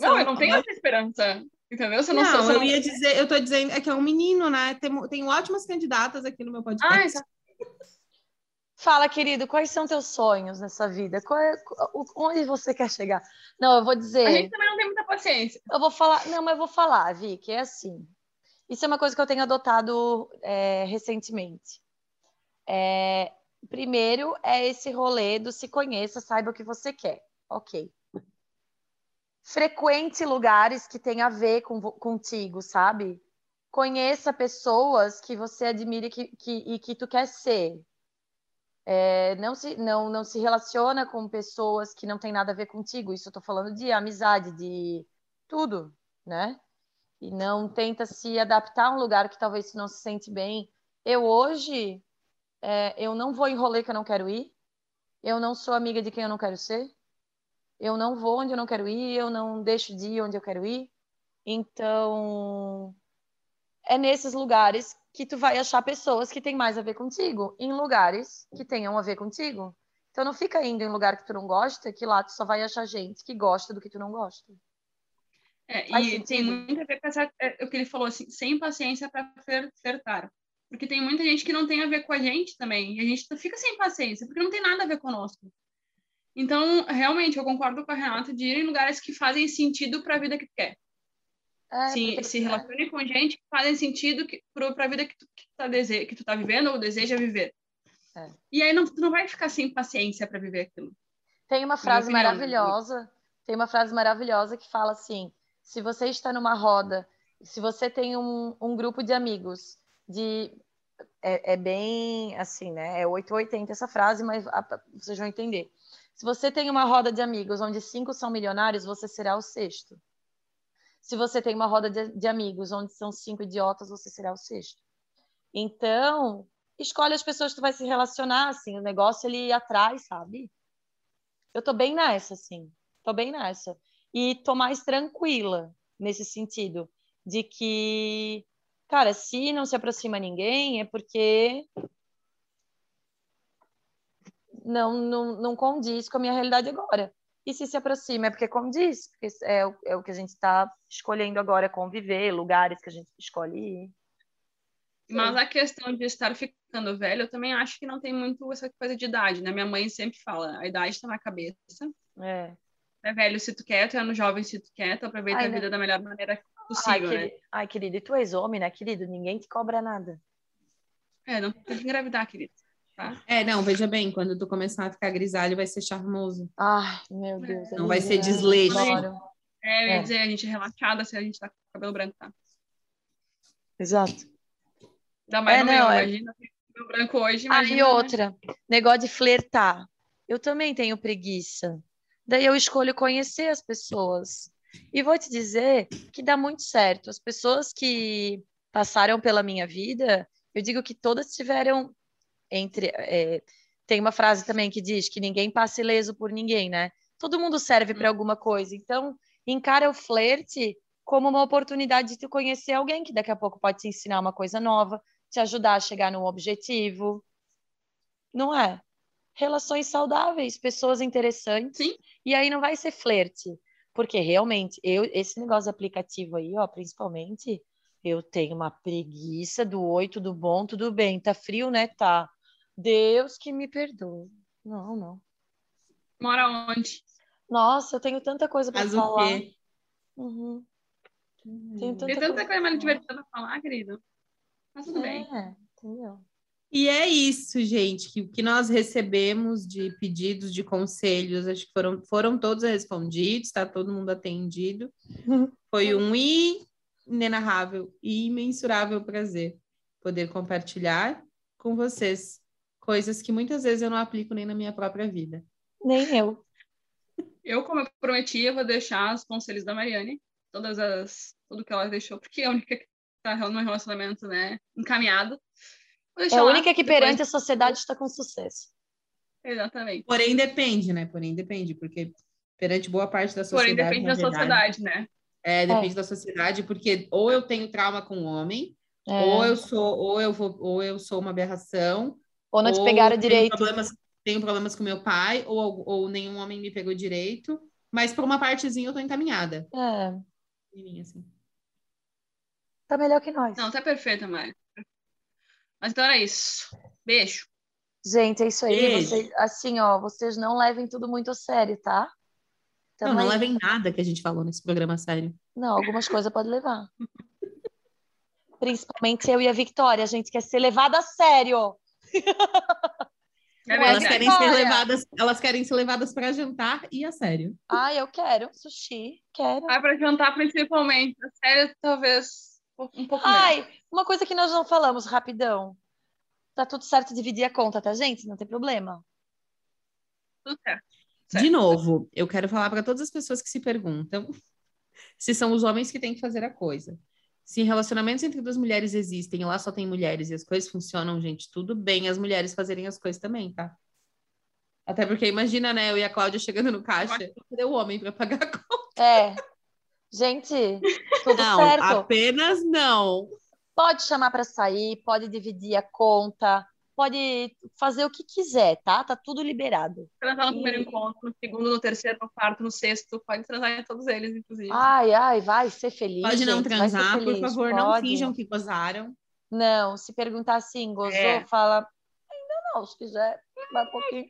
Não, eu não tenho essa esperança. Entendeu? Você não, Não, você eu não... ia dizer, eu tô dizendo, é que é um menino, né? Tem, tem ótimas candidatas aqui no meu podcast. Ah, exato. Fala, querido, quais são teus sonhos nessa vida? É- onde você quer chegar? Não, eu vou dizer. A gente também não tem muita paciência. Eu vou falar, não, mas eu vou falar, Vi, que é assim. Isso é uma coisa que eu tenho adotado é, recentemente. É, primeiro é esse rolê do se conheça, saiba o que você quer. Ok. Frequente lugares que tem a ver com, contigo, sabe? Conheça pessoas que você admira e que, que, e que tu quer ser. É, não, se, não, não se relaciona com pessoas que não tem nada a ver contigo. Isso eu tô falando de amizade, de tudo, né? E não tenta se adaptar a um lugar que talvez não se sente bem. Eu hoje, é, eu não vou em rolê que eu não quero ir. Eu não sou amiga de quem eu não quero ser. Eu não vou onde eu não quero ir. Eu não deixo de ir onde eu quero ir. Então, é nesses lugares que tu vai achar pessoas que têm mais a ver contigo, em lugares que tenham a ver contigo. Então não fica indo em lugar que tu não gosta, que lá tu só vai achar gente que gosta do que tu não gosta. É, e sentido? tem muito a ver com essa, é, o que ele falou, assim, sem paciência para flertar. Porque tem muita gente que não tem a ver com a gente também. E a gente fica sem paciência, porque não tem nada a ver conosco. Então, realmente, eu concordo com a Renata de ir em lugares que fazem sentido para a vida que tu quer. É, se, se relacione com gente que fazem sentido para a vida que tu, que, tu tá dese... que tu tá vivendo ou deseja viver. É. E aí não, tu não vai ficar sem paciência para viver aquilo. Tem uma frase opinião, né? maravilhosa, tem uma frase maravilhosa que fala assim: se você está numa roda, se você tem um, um grupo de amigos, de é, é bem assim, né? É 880 essa frase, mas a- vocês vão entender. Se você tem uma roda de amigos onde cinco são milionários, você será o sexto. Se você tem uma roda de, de amigos onde são cinco idiotas, você será o sexto. Então, escolhe as pessoas que tu vai se relacionar, assim, o negócio ele atrai, sabe? Eu tô bem nessa, assim. Tô bem nessa. E tô mais tranquila nesse sentido, de que, cara, se não se aproxima ninguém, é porque não, não, não condiz com a minha realidade agora. E se se aproxima. É porque, como diz, é, o, é o que a gente está escolhendo agora, conviver, lugares que a gente escolhe ir. Mas a questão de estar ficando velho, eu também acho que não tem muito essa coisa de idade, né? Minha mãe sempre fala, a idade está na cabeça. É. É velho se tu quer, tu é no jovem se tu quer, tu aproveita Ai, a vida né? da melhor maneira possível, Ai, né? Ai, querido, e tu és homem, né, querido? Ninguém te cobra nada. É, não tem que engravidar, querido. Tá? É, não, veja bem, quando tu começar a ficar grisalho, vai ser charmoso. Ai, meu Deus. É. Não vai ser desleixo. É, eu ia é. dizer, a gente é relaxada se a gente tá com o cabelo branco, tá? Exato. Ainda mais é, não, meu, é... imagina cabelo branco hoje. Ah, e né? outra, né? negócio de flertar. Eu também tenho preguiça. Daí eu escolho conhecer as pessoas. E vou te dizer que dá muito certo. As pessoas que passaram pela minha vida, eu digo que todas tiveram entre. É, tem uma frase também que diz que ninguém passa ileso por ninguém, né? Todo mundo serve para alguma coisa. Então, encara o flerte como uma oportunidade de tu conhecer alguém que daqui a pouco pode te ensinar uma coisa nova, te ajudar a chegar num objetivo. Não é? Relações saudáveis, pessoas interessantes. Sim. E aí não vai ser flerte. Porque realmente, eu, esse negócio aplicativo aí, ó, principalmente, eu tenho uma preguiça do oi, tudo bom, tudo bem. Tá frio, né? Tá. Deus que me perdoe. Não, não. Mora onde? Nossa, eu tenho tanta coisa para falar. O quê? Uhum. Tem tanta, Tem tanta coisa, mais divertida para falar, querido. Mas tudo é, bem. Entendeu? E é isso, gente, que, que nós recebemos de pedidos, de conselhos, acho que foram, foram todos respondidos, está todo mundo atendido. Foi um inenarrável e imensurável prazer poder compartilhar com vocês coisas que muitas vezes eu não aplico nem na minha própria vida. Nem eu. Eu, como eu prometi, eu vou deixar os conselhos da Mariane, todas as tudo que ela deixou, porque é a única que está no relacionamento, né, encaminhado. É a única que perante depois... a sociedade está com sucesso. Exatamente. Porém, depende, né? Porém, depende, porque perante boa parte da sociedade. Porém, depende da verdade, sociedade, né? É, depende é. da sociedade, porque ou eu tenho trauma com o homem, é. ou eu sou, ou eu vou, ou eu sou uma aberração. Ou não te pegaram direito. Problemas, tenho problemas com meu pai, ou, ou nenhum homem me pegou direito. Mas por uma partezinha eu tô encaminhada. É. Assim. Tá melhor que nós. Não, tá perfeita, Mari. Mas então era isso. Beijo. Gente, é isso aí. Vocês, assim, ó, vocês não levem tudo muito a sério, tá? Também... Não, não levem nada que a gente falou nesse programa a sério. Não, algumas coisas pode levar. Principalmente eu e a Victoria, a gente quer ser levada a sério. É elas querem ser levadas, elas querem ser levadas para jantar e a sério. Ah, eu quero sushi, quero. Ah, para jantar principalmente, a sério talvez um pouco Ai, menos. uma coisa que nós não falamos rapidão. Tá tudo certo dividir a conta, tá, gente? Não tem problema. Tudo certo. certo. De novo, eu quero falar para todas as pessoas que se perguntam se são os homens que têm que fazer a coisa. Se relacionamentos entre duas mulheres existem e lá só tem mulheres e as coisas funcionam, gente, tudo bem as mulheres fazerem as coisas também, tá? Até porque imagina, né, eu e a Cláudia chegando no caixa, cadê o homem para pagar a conta? É. Gente, tudo não, certo. Apenas não. Pode chamar para sair, pode dividir a conta, pode fazer o que quiser, tá? Tá tudo liberado. Transar no e... primeiro encontro, no segundo, no terceiro, no quarto, no sexto, pode transar em todos eles, inclusive. Ai, ai, vai ser feliz. Pode não gente, transar, por favor, pode. não finjam que gozaram. Não, se perguntar assim, gozou, é. fala, ainda não, se quiser, vai um pouquinho.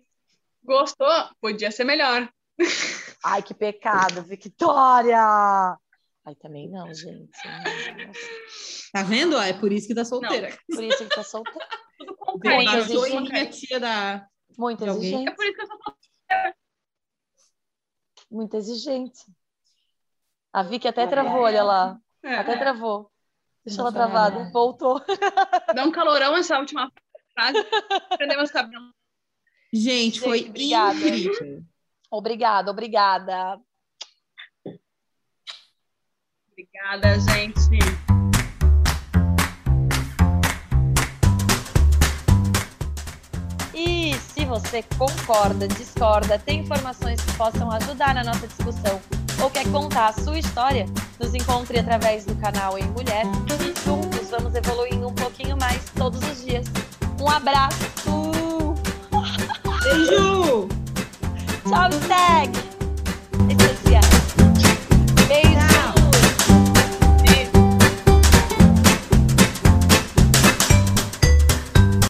Gostou? Podia ser melhor. Ai, que pecado, Victoria! Ai, também não, gente. Tá vendo? É por isso que tá solteira. Não, por isso que tá solteira. Tudo com carinho. Muito minha tia da... Muito exigente. É por isso que eu solteira. Muito exigente. A Vicky até travou, olha lá. É. Até travou. Deixa ela travada. Voltou. Dá um calorão essa última frase. Prendemos cabelo. Gente, foi Gente, obrigada. incrível. Obrigada, obrigada. Obrigada, gente. Se você concorda, discorda, tem informações que possam ajudar na nossa discussão ou quer contar a sua história, nos encontre através do canal Em Mulher e juntos vamos evoluindo um pouquinho mais todos os dias. Um abraço! Beijo! Tchau, Stag! redes sociais.